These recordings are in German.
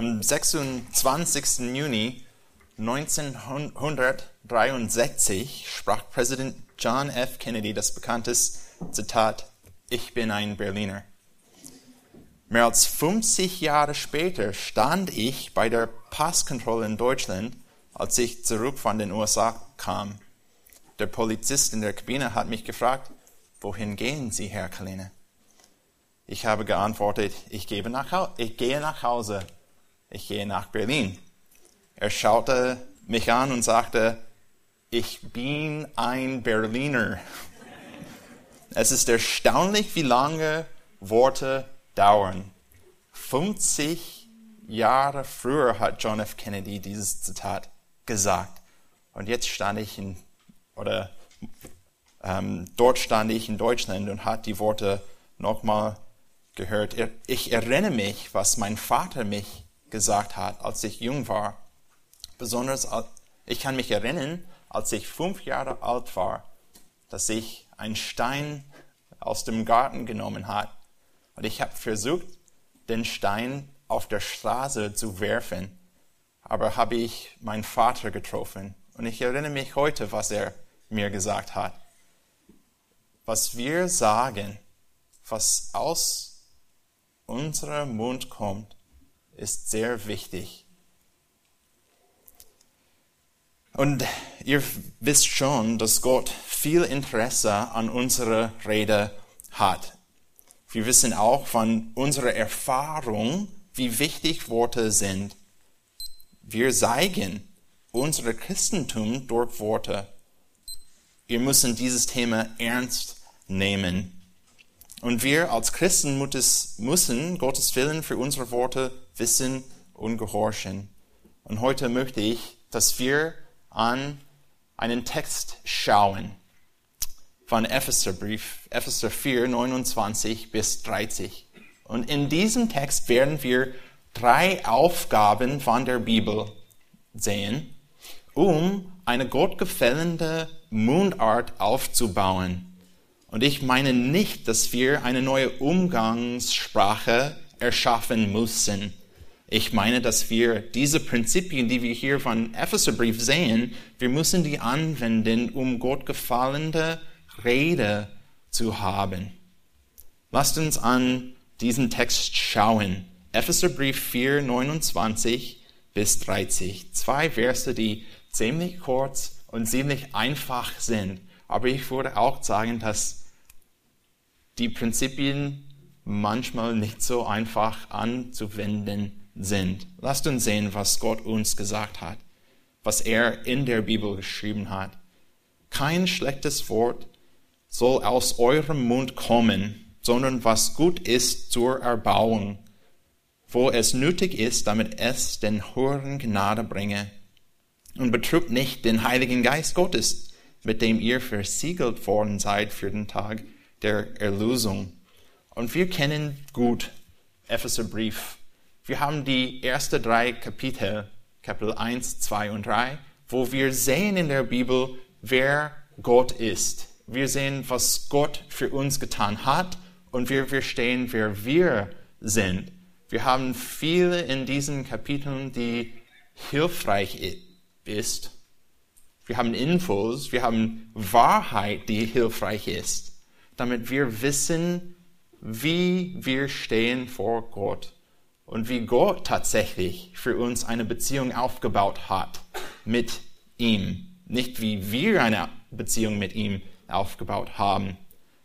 Am 26. Juni 1963 sprach Präsident John F. Kennedy das bekannte Zitat, ich bin ein Berliner. Mehr als 50 Jahre später stand ich bei der Passkontrolle in Deutschland, als ich zurück von den USA kam. Der Polizist in der Kabine hat mich gefragt, wohin gehen Sie, Herr Kalina? Ich habe geantwortet, ich, nach, ich gehe nach Hause, ich gehe nach Berlin. Er schaute mich an und sagte, ich bin ein Berliner. Es ist erstaunlich, wie lange Worte dauern. 50 Jahre früher hat John F. Kennedy dieses Zitat gesagt. Und jetzt stand ich in, oder ähm, dort stand ich in Deutschland und hat die Worte nochmal gehört. Ich erinnere mich, was mein Vater mich gesagt hat, als ich jung war. Besonders, ich kann mich erinnern, als ich fünf Jahre alt war, dass ich einen Stein aus dem Garten genommen hat und ich habe versucht, den Stein auf der Straße zu werfen, aber habe ich meinen Vater getroffen und ich erinnere mich heute, was er mir gesagt hat. Was wir sagen, was aus unserem Mund kommt, ist sehr wichtig. Und ihr wisst schon, dass Gott viel Interesse an unserer Rede hat. Wir wissen auch von unserer Erfahrung, wie wichtig Worte sind. Wir zeigen unser Christentum durch Worte. Wir müssen dieses Thema ernst nehmen. Und wir als Christen müssen Gottes Willen für unsere Worte wissen und gehorchen. Und heute möchte ich, dass wir an einen Text schauen von Epheserbrief, Epheser 4, 29 bis 30. Und in diesem Text werden wir drei Aufgaben von der Bibel sehen, um eine gottgefällende Mundart aufzubauen. Und ich meine nicht, dass wir eine neue Umgangssprache erschaffen müssen. Ich meine, dass wir diese Prinzipien, die wir hier von Epheserbrief sehen, wir müssen die anwenden, um gottgefallende Rede zu haben. Lasst uns an diesen Text schauen. Epheserbrief 4, 29 bis 30. Zwei Verse, die ziemlich kurz und ziemlich einfach sind. Aber ich würde auch sagen, dass die Prinzipien manchmal nicht so einfach anzuwenden sind. Lasst uns sehen, was Gott uns gesagt hat, was er in der Bibel geschrieben hat. Kein schlechtes Wort soll aus eurem Mund kommen, sondern was gut ist zur Erbauung, wo es nötig ist, damit es den Höheren Gnade bringe. Und betrübt nicht den Heiligen Geist Gottes, mit dem ihr versiegelt worden seid für den Tag der Erlösung. Und wir kennen gut Epheserbrief wir haben die ersten drei Kapitel, Kapitel 1, 2 und 3, wo wir sehen in der Bibel, wer Gott ist. Wir sehen, was Gott für uns getan hat und wir verstehen, wer wir sind. Wir haben viele in diesen Kapiteln, die hilfreich ist. Wir haben Infos, wir haben Wahrheit, die hilfreich ist, damit wir wissen, wie wir stehen vor Gott und wie Gott tatsächlich für uns eine Beziehung aufgebaut hat mit ihm, nicht wie wir eine Beziehung mit ihm aufgebaut haben.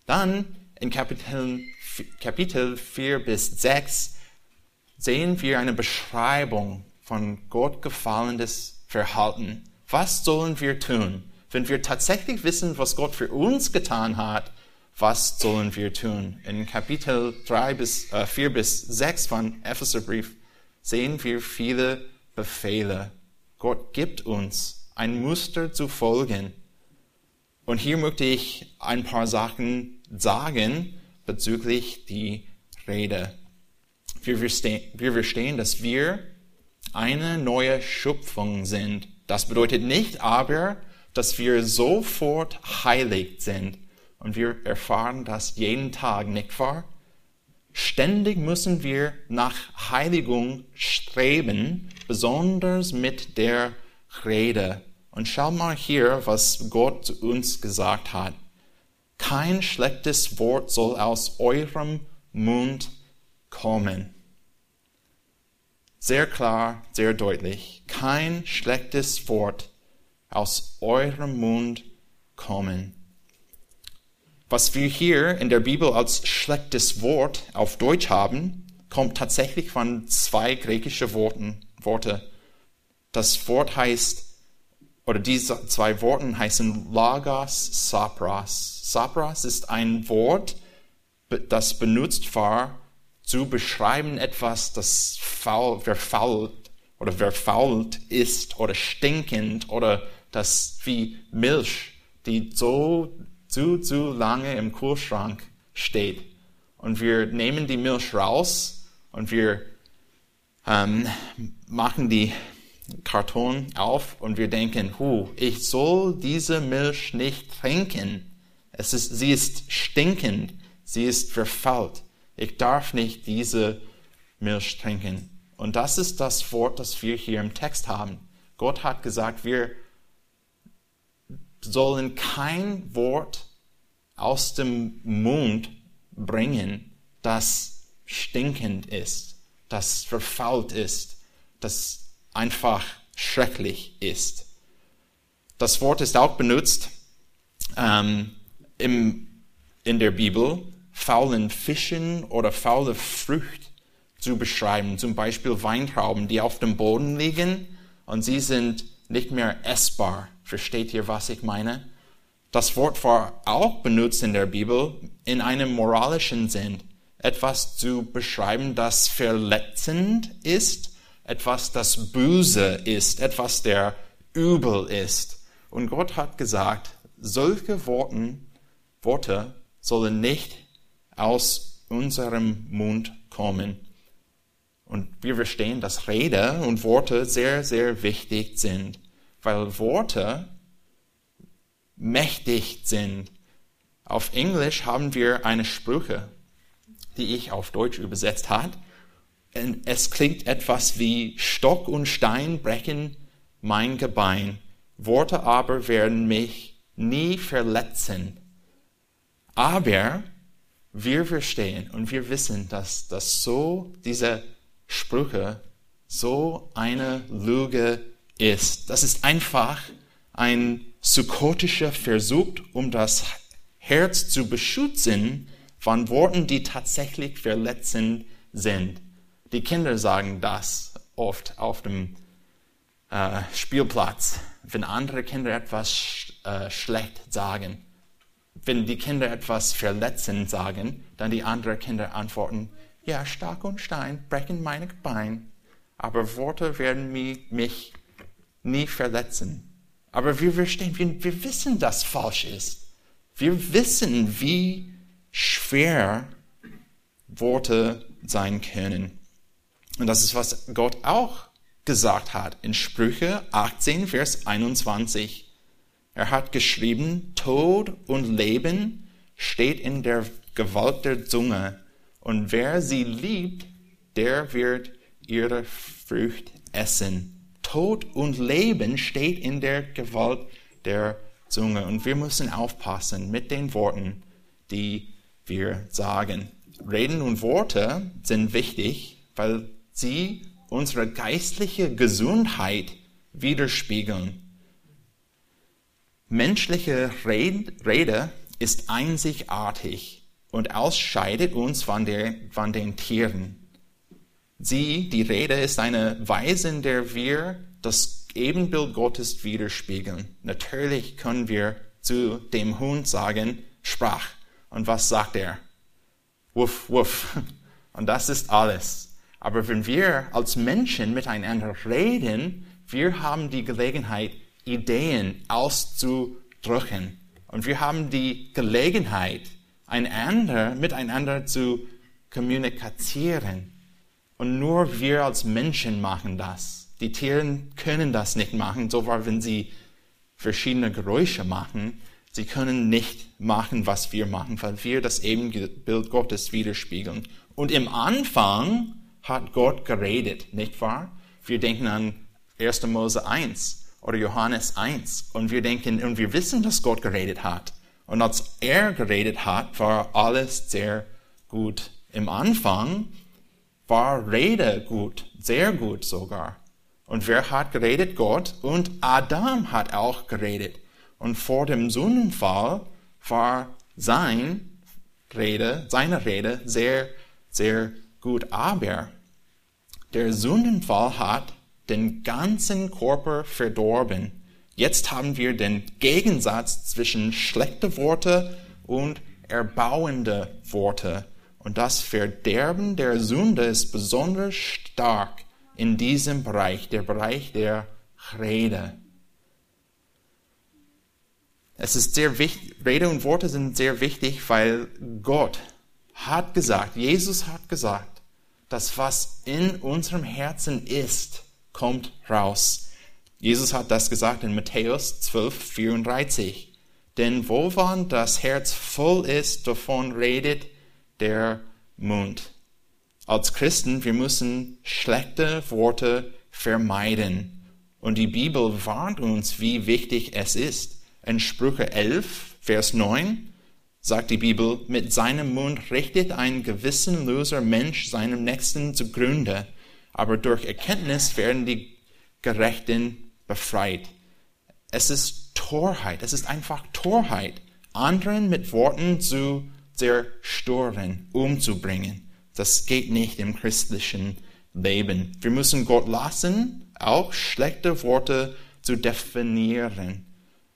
Dann in Kapitel, Kapitel 4 bis 6 sehen wir eine Beschreibung von Gott gefallendes Verhalten. Was sollen wir tun, wenn wir tatsächlich wissen, was Gott für uns getan hat was sollen wir tun? In Kapitel 3 bis, äh, 4 bis 6 von Epheserbrief sehen wir viele Befehle. Gott gibt uns ein Muster zu folgen. Und hier möchte ich ein paar Sachen sagen bezüglich die Rede. Wir verstehen, wir verstehen, dass wir eine neue Schöpfung sind. Das bedeutet nicht aber, dass wir sofort heilig sind und wir erfahren das jeden Tag, nicht wahr? Ständig müssen wir nach Heiligung streben, besonders mit der Rede. Und schau mal hier, was Gott uns gesagt hat. Kein schlechtes Wort soll aus eurem Mund kommen. Sehr klar, sehr deutlich. Kein schlechtes Wort aus eurem Mund kommen. Was wir hier in der Bibel als schlechtes Wort auf Deutsch haben, kommt tatsächlich von zwei griechischen Worten, Worte. Das Wort heißt, oder diese zwei Worte heißen Lagos Sapras. Sapras ist ein Wort, das benutzt war, zu beschreiben etwas, das faul, verfault oder verfault ist oder stinkend oder das wie Milch, die so zu, zu lange im Kühlschrank steht. Und wir nehmen die Milch raus und wir ähm, machen die Karton auf und wir denken, hu, ich soll diese Milch nicht trinken. Es ist, sie ist stinkend, sie ist verfault. Ich darf nicht diese Milch trinken. Und das ist das Wort, das wir hier im Text haben. Gott hat gesagt, wir sollen kein Wort aus dem Mund bringen, das stinkend ist, das verfault ist, das einfach schrecklich ist. Das Wort ist auch benutzt ähm, im, in der Bibel, faulen Fischen oder faule Frucht zu beschreiben. Zum Beispiel Weintrauben, die auf dem Boden liegen und sie sind nicht mehr essbar. Versteht ihr, was ich meine? Das Wort war auch benutzt in der Bibel in einem moralischen Sinn. Etwas zu beschreiben, das verletzend ist, etwas, das böse ist, etwas, der übel ist. Und Gott hat gesagt, solche Worten, Worte sollen nicht aus unserem Mund kommen. Und wir verstehen, dass Rede und Worte sehr, sehr wichtig sind weil Worte mächtig sind. Auf Englisch haben wir eine Sprüche, die ich auf Deutsch übersetzt habe. Es klingt etwas wie Stock und Stein brechen mein Gebein, Worte aber werden mich nie verletzen. Aber wir verstehen und wir wissen, dass das so diese Sprüche so eine Lüge ist. Das ist einfach ein psychotischer Versuch, um das Herz zu beschützen von Worten, die tatsächlich verletzend sind. Die Kinder sagen das oft auf dem äh, Spielplatz, wenn andere Kinder etwas sch äh, schlecht sagen. Wenn die Kinder etwas verletzend sagen, dann die anderen Kinder antworten, ja, Stock und Stein brechen meine Beine, aber Worte werden mich nie verletzen. Aber wir verstehen, wir, wir wissen, dass falsch ist. Wir wissen, wie schwer Worte sein können. Und das ist, was Gott auch gesagt hat in Sprüche 18, Vers 21. Er hat geschrieben, Tod und Leben steht in der Gewalt der Zunge. Und wer sie liebt, der wird ihre Frucht essen. Tod und Leben steht in der Gewalt der Zunge. Und wir müssen aufpassen mit den Worten, die wir sagen. Reden und Worte sind wichtig, weil sie unsere geistliche Gesundheit widerspiegeln. Menschliche Rede ist einzigartig und ausscheidet uns von, der, von den Tieren. Sie, die Rede, ist eine Weise, in der wir das Ebenbild Gottes widerspiegeln. Natürlich können wir zu dem Hund sagen, sprach. Und was sagt er? Wuff, wuff. Und das ist alles. Aber wenn wir als Menschen miteinander reden, wir haben die Gelegenheit, Ideen auszudrücken. Und wir haben die Gelegenheit, einander, miteinander zu kommunizieren. Und nur wir als Menschen machen das. Die Tiere können das nicht machen, so war, wenn sie verschiedene Geräusche machen. Sie können nicht machen, was wir machen, weil wir das Ebenbild Gottes widerspiegeln. Und im Anfang hat Gott geredet, nicht wahr? Wir denken an 1. Mose 1 oder Johannes 1 und wir denken und wir wissen, dass Gott geredet hat. Und als er geredet hat, war alles sehr gut. Im Anfang war Rede gut, sehr gut sogar. Und wer hat geredet? Gott. Und Adam hat auch geredet. Und vor dem Sündenfall war sein Rede, seine Rede sehr, sehr gut. Aber der Sündenfall hat den ganzen Körper verdorben. Jetzt haben wir den Gegensatz zwischen schlechte Worte und erbauende Worte. Und das Verderben der Sünde ist besonders stark in diesem Bereich, der Bereich der Rede. Es ist sehr wichtig, Rede und Worte sind sehr wichtig, weil Gott hat gesagt, Jesus hat gesagt, dass was in unserem Herzen ist, kommt raus. Jesus hat das gesagt in Matthäus 12, 34. Denn wo wann das Herz voll ist, davon redet der Mund. Als Christen, wir müssen schlechte Worte vermeiden. Und die Bibel warnt uns, wie wichtig es ist. In Sprüche 11, Vers 9 sagt die Bibel, mit seinem Mund richtet ein gewissenloser Mensch seinem Nächsten zugrunde, aber durch Erkenntnis werden die Gerechten befreit. Es ist Torheit, es ist einfach Torheit, anderen mit Worten zu zerstören, umzubringen. Das geht nicht im christlichen Leben. Wir müssen Gott lassen, auch schlechte Worte zu definieren.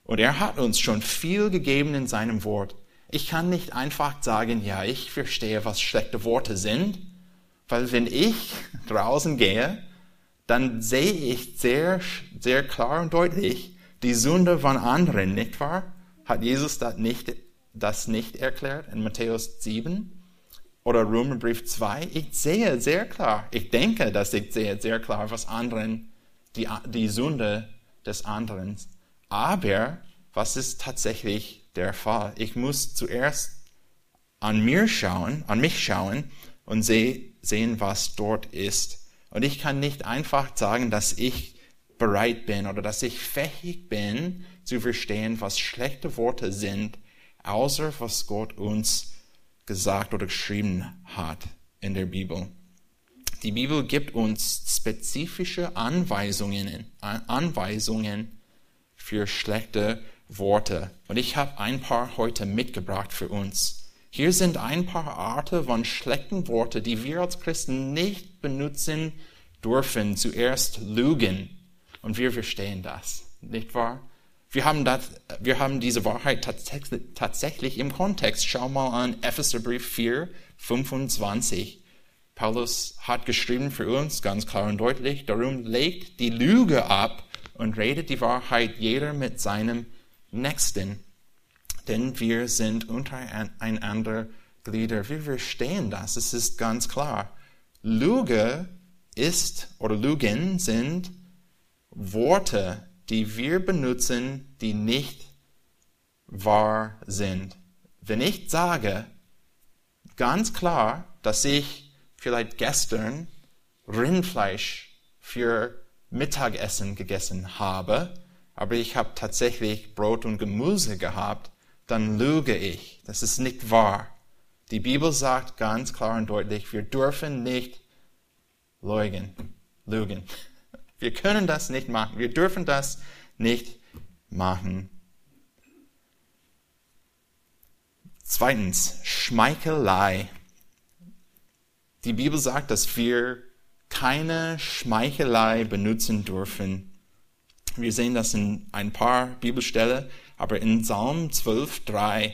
Und er hat uns schon viel gegeben in seinem Wort. Ich kann nicht einfach sagen, ja, ich verstehe, was schlechte Worte sind, weil wenn ich draußen gehe, dann sehe ich sehr, sehr klar und deutlich die Sünde von anderen, nicht wahr? Hat Jesus das nicht, das nicht erklärt in Matthäus 7 oder Römerbrief 2? Ich sehe sehr klar, ich denke, dass ich sehe sehr klar, was anderen, die, die Sünde des anderen. Aber was ist tatsächlich der Fall? Ich muss zuerst an mir schauen, an mich schauen und seh, sehen, was dort ist. Und ich kann nicht einfach sagen, dass ich bereit bin oder dass ich fähig bin zu verstehen, was schlechte Worte sind, außer was Gott uns gesagt oder geschrieben hat in der Bibel. Die Bibel gibt uns spezifische Anweisungen, Anweisungen für schlechte Worte. Und ich habe ein paar heute mitgebracht für uns. Hier sind ein paar Arten von schlechten Worten, die wir als Christen nicht benutzen dürfen. Zuerst Lügen. Und wir verstehen das, nicht wahr? Wir haben, das, wir haben diese Wahrheit tatsächlich, im Kontext. Schau mal an Epheserbrief 4, 25. Paulus hat geschrieben für uns ganz klar und deutlich, darum legt die Lüge ab und redet die Wahrheit jeder mit seinem Nächsten denn wir sind untereinander Glieder. Wir verstehen das, es ist ganz klar. Lüge ist oder Lügen sind Worte, die wir benutzen, die nicht wahr sind. Wenn ich sage ganz klar, dass ich vielleicht gestern Rindfleisch für Mittagessen gegessen habe, aber ich habe tatsächlich Brot und Gemüse gehabt, dann lüge ich. Das ist nicht wahr. Die Bibel sagt ganz klar und deutlich, wir dürfen nicht lügen. lügen. Wir können das nicht machen. Wir dürfen das nicht machen. Zweitens, Schmeichelei. Die Bibel sagt, dass wir keine Schmeichelei benutzen dürfen. Wir sehen das in ein paar Bibelstellen. Aber in Psalm 12,3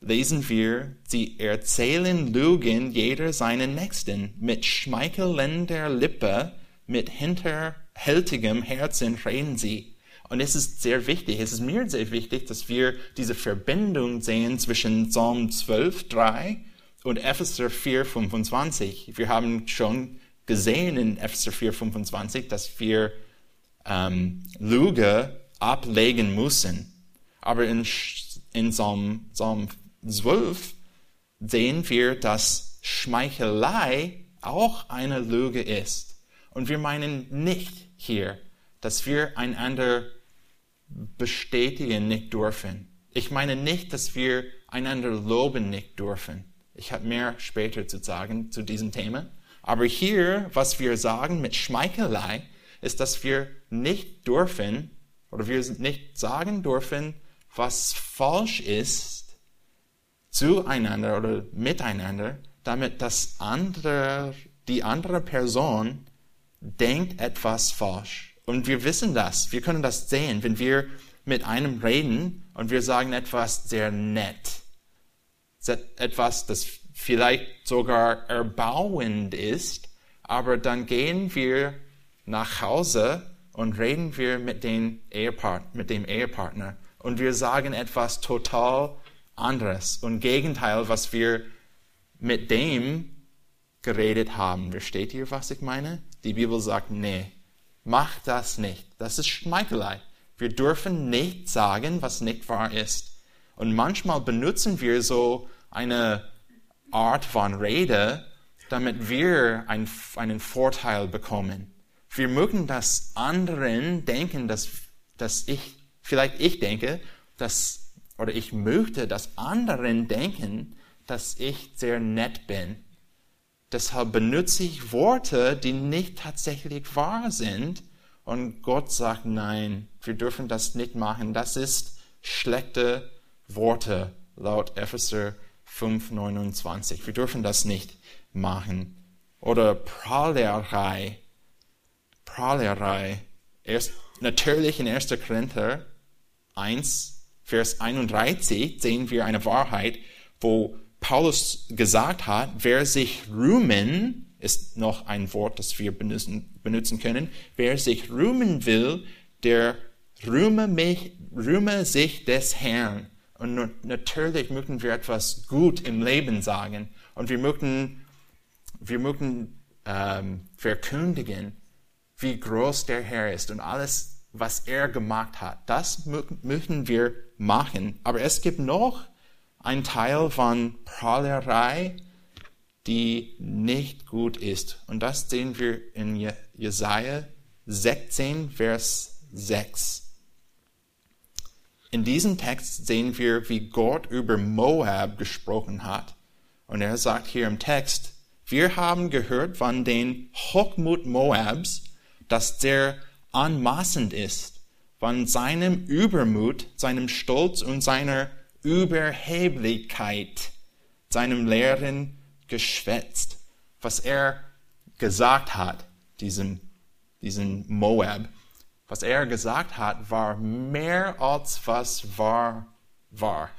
lesen wir, sie erzählen Lügen jeder seinen Nächsten mit schmeichelnder Lippe, mit hinterhältigem Herzen reden sie. Und es ist sehr wichtig, es ist mir sehr wichtig, dass wir diese Verbindung sehen zwischen Psalm 12,3 und Epheser 4,25. Wir haben schon gesehen in Epheser 4,25, dass wir ähm, Lüge ablegen müssen. Aber in, in Psalm, Psalm 12 sehen wir, dass Schmeichelei auch eine Lüge ist. Und wir meinen nicht hier, dass wir einander bestätigen nicht dürfen. Ich meine nicht, dass wir einander loben nicht dürfen. Ich habe mehr später zu sagen zu diesem Thema. Aber hier, was wir sagen mit Schmeichelei, ist, dass wir nicht dürfen oder wir nicht sagen dürfen, was falsch ist zueinander oder miteinander, damit das andere, die andere Person denkt etwas falsch. Und wir wissen das. Wir können das sehen, wenn wir mit einem reden und wir sagen etwas sehr nett. Etwas, das vielleicht sogar erbauend ist, aber dann gehen wir nach Hause und reden wir mit, Ehepart mit dem Ehepartner und wir sagen etwas total anderes und Gegenteil, was wir mit dem geredet haben. Versteht ihr, was ich meine? Die Bibel sagt, nee, mach das nicht. Das ist Schmeichelei. Wir dürfen nicht sagen, was nicht wahr ist. Und manchmal benutzen wir so eine Art von Rede, damit wir ein, einen Vorteil bekommen. Wir mögen, dass anderen denken, dass, dass ich, vielleicht ich denke, dass, oder ich möchte, dass anderen denken, dass ich sehr nett bin. Deshalb benutze ich Worte, die nicht tatsächlich wahr sind. Und Gott sagt, nein, wir dürfen das nicht machen. Das ist schlechte Worte laut Epheser 5,29. Wir dürfen das nicht machen. Oder Prahlerei. Prahlerei. Erst, natürlich in 1. Korinther 1, Vers 31 sehen wir eine Wahrheit, wo Paulus gesagt hat, wer sich rühmen, ist noch ein Wort, das wir benutzen, benutzen können, wer sich rühmen will, der rühme, mich, rühme sich des Herrn. Und natürlich möchten wir etwas gut im Leben sagen. Und wir möchten, wir möchten ähm, verkündigen, wie groß der Herr ist und alles, was er gemacht hat. Das möchten wir machen. Aber es gibt noch ein Teil von Prahlerei, die nicht gut ist. Und das sehen wir in Jesaja 16, Vers 6. In diesem Text sehen wir, wie Gott über Moab gesprochen hat. Und er sagt hier im Text, wir haben gehört von den Hochmut Moabs, dass der anmaßend ist, von seinem Übermut, seinem Stolz und seiner Überheblichkeit, seinem leeren Geschwätz, was er gesagt hat, diesem, diesem Moab was er gesagt hat, war mehr als was war war.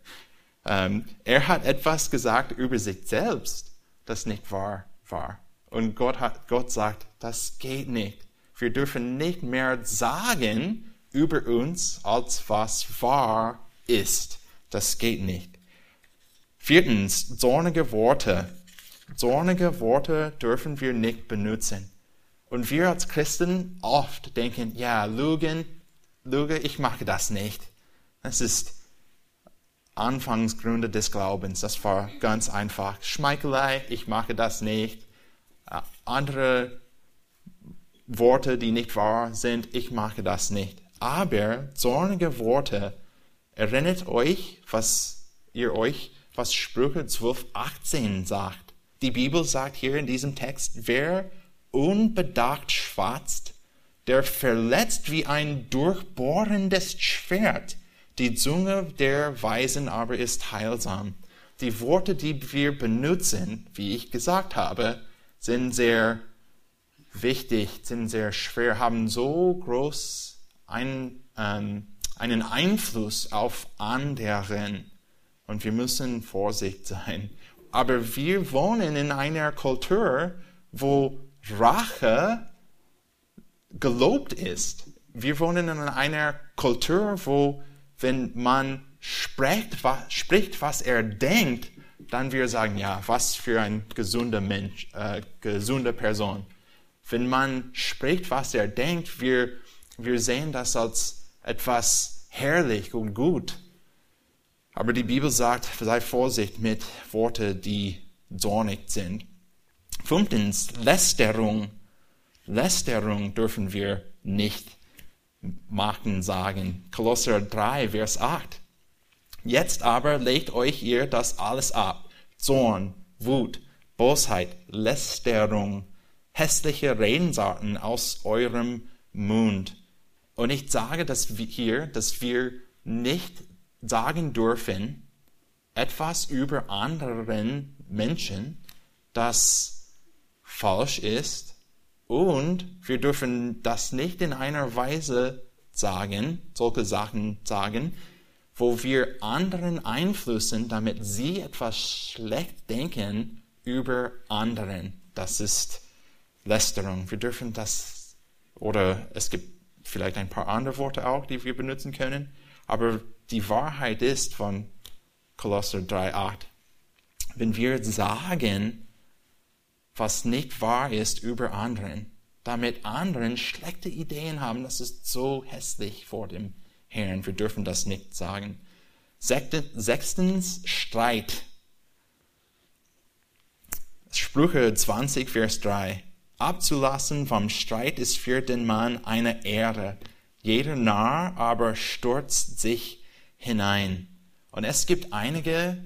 ähm, er hat etwas gesagt über sich selbst, das nicht wahr war. Und Gott, hat, Gott sagt, das geht nicht. Wir dürfen nicht mehr sagen über uns, als was wahr ist. Das geht nicht. Viertens, zornige Worte. Zornige Worte dürfen wir nicht benutzen. Und wir als Christen oft denken, ja, Lügen, Lüge, ich mache das nicht. Das ist Anfangsgründe des Glaubens. Das war ganz einfach. Schmeichelei, ich mache das nicht. Äh, andere Worte, die nicht wahr sind, ich mache das nicht. Aber zornige Worte, erinnert euch, was ihr euch, was Sprüche 12, 18 sagt. Die Bibel sagt hier in diesem Text, wer unbedacht schwatzt, der verletzt wie ein durchbohrendes Schwert. Die Zunge der Weisen aber ist heilsam. Die Worte, die wir benutzen, wie ich gesagt habe, sind sehr wichtig, sind sehr schwer, haben so groß ein, ähm, einen Einfluss auf anderen. Und wir müssen vorsichtig sein. Aber wir wohnen in einer Kultur, wo Rache gelobt ist. Wir wohnen in einer Kultur, wo, wenn man spricht, was, spricht, was er denkt, dann wir sagen, ja, was für ein gesunder Mensch, äh, gesunde Person. Wenn man spricht, was er denkt, wir, wir sehen das als etwas herrlich und gut. Aber die Bibel sagt, sei vorsichtig mit Worten, die zornig sind. Fünftens, Lästerung. Lästerung dürfen wir nicht machen, sagen. Kolosser 3, Vers 8. Jetzt aber legt euch ihr das alles ab. Zorn, Wut, Bosheit, Lästerung, hässliche Redensarten aus eurem Mund. Und ich sage dass wir hier, dass wir nicht sagen dürfen, etwas über anderen Menschen, das falsch ist. Und wir dürfen das nicht in einer Weise sagen, solche Sachen sagen, wo wir anderen einflussen, damit sie etwas schlecht denken über anderen. Das ist Lästerung. Wir dürfen das, oder es gibt vielleicht ein paar andere Worte auch, die wir benutzen können, aber die Wahrheit ist von Kolosser 3,8, wenn wir sagen, was nicht wahr ist über anderen, damit anderen schlechte Ideen haben, das ist so hässlich vor dem Herrn. Wir dürfen das nicht sagen. Sechstens, Streit. Sprüche 20, Vers 3. Abzulassen vom Streit ist für den Mann eine Ehre. Jeder Narr aber stürzt sich hinein. Und es gibt einige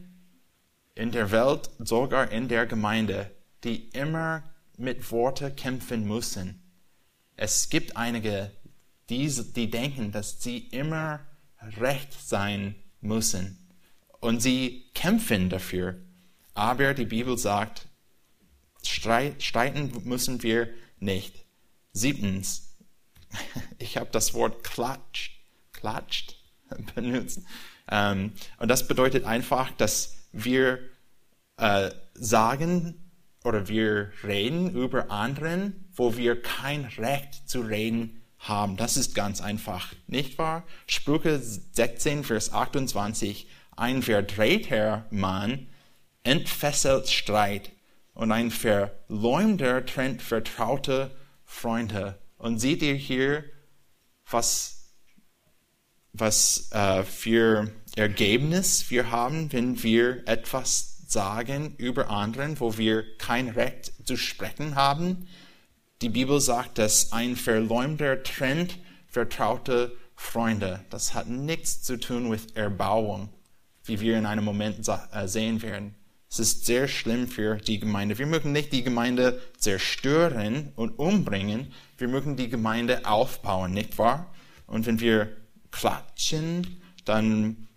in der Welt, sogar in der Gemeinde, die immer mit Worte kämpfen müssen. Es gibt einige, die, die denken, dass sie immer recht sein müssen. Und sie kämpfen dafür. Aber die Bibel sagt, streiten müssen wir nicht. Siebtens, ich habe das Wort klatscht, klatscht benutzt. Ähm, und das bedeutet einfach, dass wir äh, sagen oder wir reden über anderen, wo wir kein Recht zu reden haben. Das ist ganz einfach, nicht wahr? Sprüche 16, Vers 28. Ein verdrehter Mann entfesselt Streit und ein Verleumder trennt vertraute Freunde. Und seht ihr hier, was, was äh, für Ergebnis wir haben, wenn wir etwas sagen über anderen, wo wir kein Recht zu sprechen haben? Die Bibel sagt, dass ein Verleumder trennt vertraute Freunde. Das hat nichts zu tun mit Erbauung, wie wir in einem Moment äh, sehen werden. Es ist sehr schlimm für die Gemeinde. Wir mögen nicht die Gemeinde zerstören und umbringen. Wir mögen die Gemeinde aufbauen, nicht wahr? Und wenn wir klatschen, dann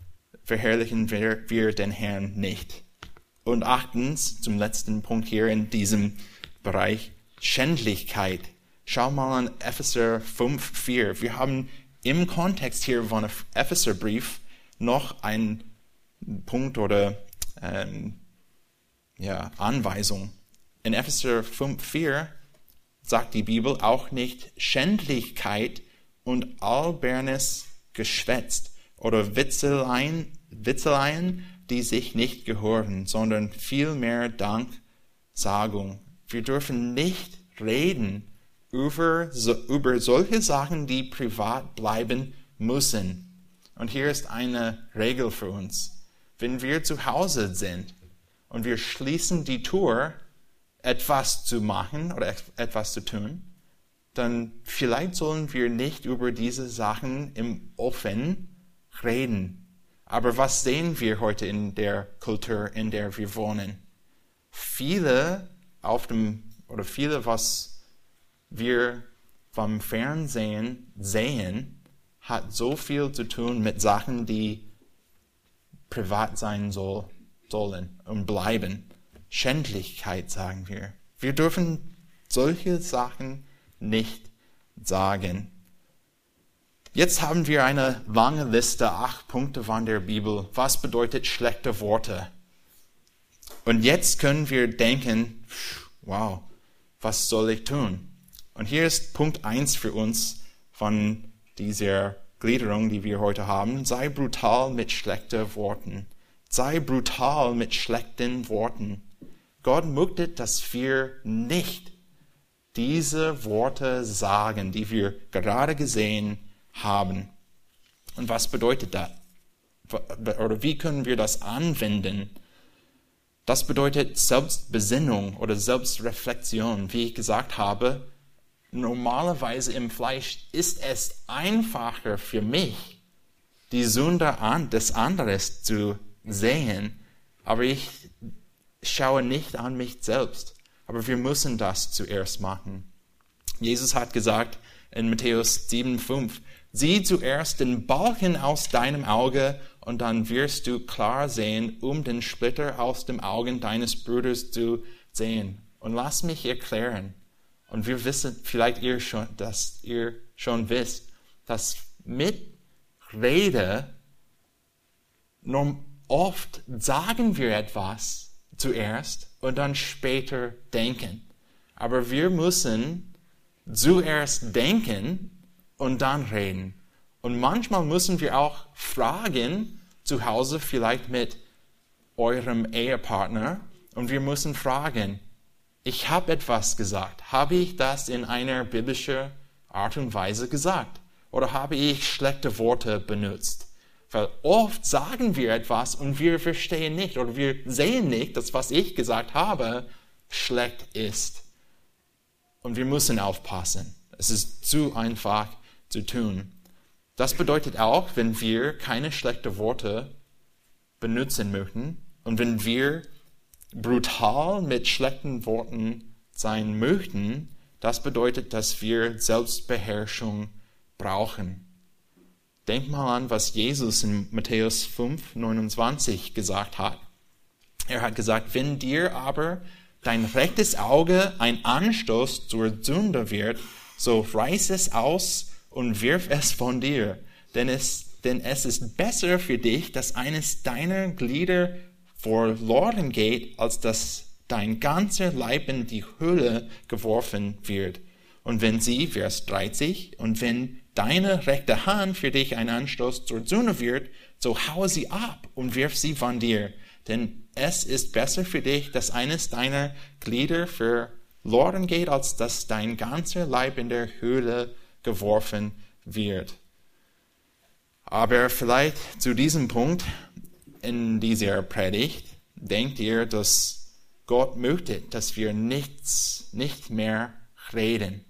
verherrlichen wir, wir den Herrn nicht. Und achtens, zum letzten Punkt hier in diesem Bereich, Schändlichkeit. Schau mal an Epheser 5, 4. Wir haben im Kontext hier von Epheserbrief noch einen Punkt oder ähm, ja, Anweisung. In Epheser 5,4 sagt die Bibel auch nicht Schändlichkeit und albernes Geschwätz oder Witzeleien, Witzeleien, die sich nicht gehören, sondern vielmehr Danksagung. Wir dürfen nicht reden über, über solche Sachen, die privat bleiben müssen. Und hier ist eine Regel für uns. Wenn wir zu Hause sind und wir schließen die Tür, etwas zu machen oder etwas zu tun, dann vielleicht sollen wir nicht über diese Sachen im Offen reden. Aber was sehen wir heute in der Kultur, in der wir wohnen? Viele auf dem, oder viele, was wir vom Fernsehen sehen, hat so viel zu tun mit Sachen, die privat sein soll sollen und bleiben. Schändlichkeit sagen wir. Wir dürfen solche Sachen nicht sagen. Jetzt haben wir eine lange Liste, acht Punkte von der Bibel. Was bedeutet schlechte Worte? Und jetzt können wir denken, wow, was soll ich tun? Und hier ist Punkt eins für uns von dieser Gliederung, die wir heute haben. Sei brutal mit schlechten Worten. Sei brutal mit schlechten Worten. Gott möchte, dass wir nicht diese Worte sagen, die wir gerade gesehen haben. Und was bedeutet das? Oder wie können wir das anwenden? Das bedeutet Selbstbesinnung oder Selbstreflexion. Wie ich gesagt habe, normalerweise im Fleisch ist es einfacher für mich, die Sünde des anderen zu sehen, aber ich schaue nicht an mich selbst. Aber wir müssen das zuerst machen. Jesus hat gesagt in Matthäus 7,5, sieh zuerst den Balken aus deinem Auge und dann wirst du klar sehen, um den Splitter aus dem Augen deines Bruders zu sehen. Und lass mich erklären. Und wir wissen, vielleicht ihr schon, dass ihr schon wisst, dass mit Rede oft sagen wir etwas zuerst und dann später denken. Aber wir müssen zuerst denken und dann reden. Und manchmal müssen wir auch fragen, zu Hause vielleicht mit eurem Ehepartner, und wir müssen fragen, ich habe etwas gesagt. Habe ich das in einer biblischen Art und Weise gesagt? Oder habe ich schlechte Worte benutzt? Weil oft sagen wir etwas und wir verstehen nicht oder wir sehen nicht, dass was ich gesagt habe schlecht ist. Und wir müssen aufpassen. Es ist zu einfach zu tun. Das bedeutet auch, wenn wir keine schlechten Worte benutzen möchten und wenn wir brutal mit schlechten Worten sein möchten, das bedeutet, dass wir Selbstbeherrschung brauchen. Denk mal an, was Jesus in Matthäus 5, 29 gesagt hat. Er hat gesagt, wenn dir aber dein rechtes Auge ein Anstoß zur Sünde wird, so reiß es aus und wirf es von dir, denn es, denn es ist besser für dich, dass eines deiner Glieder verloren geht, als dass dein ganzer Leib in die Höhle geworfen wird. Und wenn sie, Vers 30, und wenn deine rechte Hand für dich ein Anstoß zur Sünde wird, so hau sie ab und wirf sie von dir. Denn es ist besser für dich, dass eines deiner Glieder verloren geht, als dass dein ganzer Leib in der Höhle geworfen wird. Aber vielleicht zu diesem Punkt in dieser Predigt denkt ihr, dass Gott möchte, dass wir nichts, nicht mehr reden.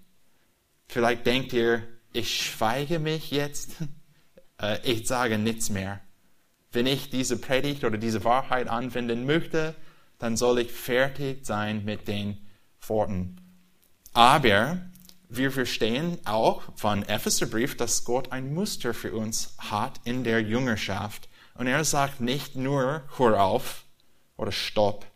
Vielleicht denkt ihr, ich schweige mich jetzt, äh, ich sage nichts mehr. Wenn ich diese Predigt oder diese Wahrheit anwenden möchte, dann soll ich fertig sein mit den Worten. Aber wir verstehen auch von Epheserbrief, dass Gott ein Muster für uns hat in der Jüngerschaft. Und er sagt nicht nur, hör auf oder stopp.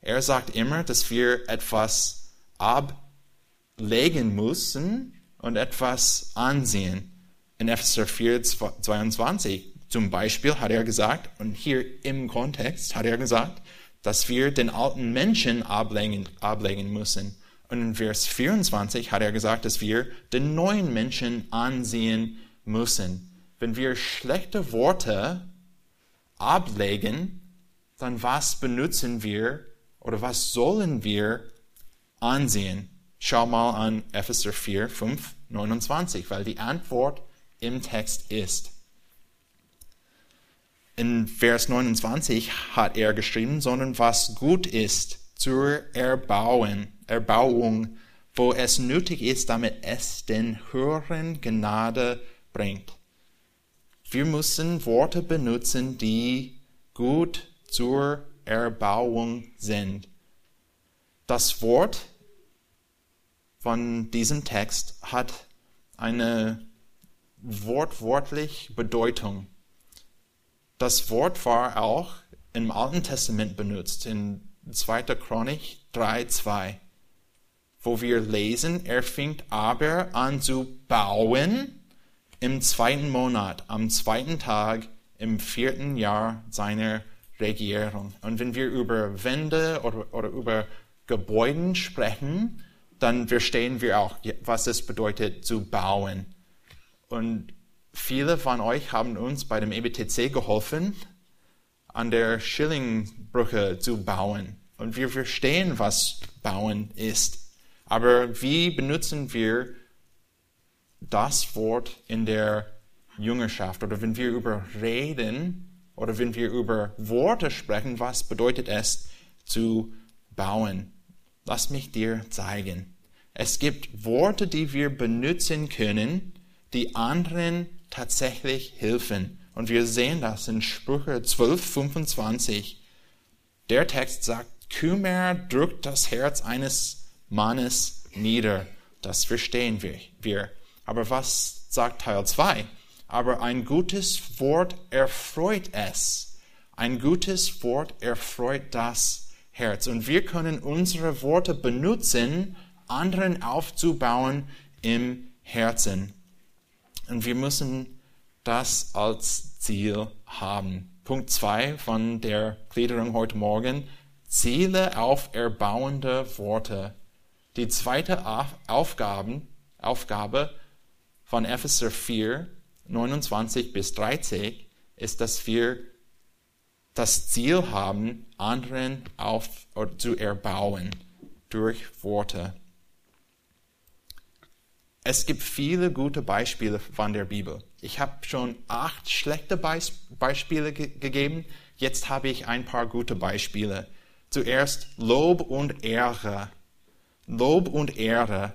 Er sagt immer, dass wir etwas ablegen müssen und etwas ansehen. In Epheser 4, 22 zum Beispiel hat er gesagt, und hier im Kontext hat er gesagt, dass wir den alten Menschen ablegen, ablegen müssen. Und in Vers 24 hat er gesagt, dass wir den neuen Menschen ansehen müssen. Wenn wir schlechte Worte ablegen, dann was benutzen wir oder was sollen wir ansehen? Schau mal an Epheser 4, 5, 29, weil die Antwort im Text ist. In Vers 29 hat er geschrieben, sondern was gut ist zur Erbauung, Erbauung, wo es nötig ist, damit es den höheren Gnade bringt. Wir müssen Worte benutzen, die gut zur Erbauung sind. Das Wort von diesem Text hat eine wortwörtliche Bedeutung. Das Wort war auch im Alten Testament benutzt, in 2. Chronik 3,2, wo wir lesen, er fing aber an zu bauen im zweiten Monat, am zweiten Tag im vierten Jahr seiner Regierung. Und wenn wir über Wände oder, oder über Gebäude sprechen, dann verstehen wir auch, was es bedeutet zu bauen. Und viele von euch haben uns bei dem EBTC geholfen, an der Schillingbrücke zu bauen. Und wir verstehen, was bauen ist. Aber wie benutzen wir das Wort in der Jüngerschaft oder wenn wir über Reden oder wenn wir über Worte sprechen, was bedeutet es zu bauen? Lass mich dir zeigen. Es gibt Worte, die wir benutzen können, die anderen tatsächlich helfen. Und wir sehen das in Sprüche 12, 25. Der Text sagt, Kümmer drückt das Herz eines Mannes nieder. Das verstehen wir. Aber was sagt Teil 2? Aber ein gutes Wort erfreut es. Ein gutes Wort erfreut das Herz. Und wir können unsere Worte benutzen, anderen aufzubauen im Herzen. Und wir müssen das als Ziel haben. Punkt zwei von der Gliederung heute Morgen. Ziele auf erbauende Worte. Die zweite Aufgaben, Aufgabe von Epheser 4, 29 bis 30 ist, dass wir das Ziel haben, anderen auf, oder zu erbauen durch Worte. Es gibt viele gute Beispiele von der Bibel. Ich habe schon acht schlechte Beis Beispiele ge gegeben. Jetzt habe ich ein paar gute Beispiele. Zuerst Lob und Ehre. Lob und Ehre.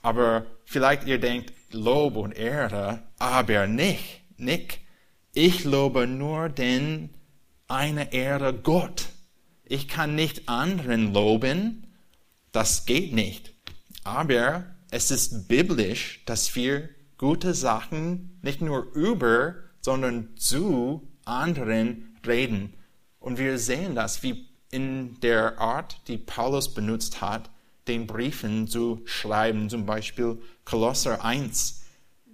Aber vielleicht ihr denkt, Lob und Ehre, aber nicht, nicht. Ich lobe nur den eine Ehre Gott. Ich kann nicht anderen loben. Das geht nicht. Aber es ist biblisch, dass wir gute Sachen nicht nur über, sondern zu anderen reden. Und wir sehen das, wie in der Art, die Paulus benutzt hat, den Briefen zu schreiben, zum Beispiel Kolosser 1,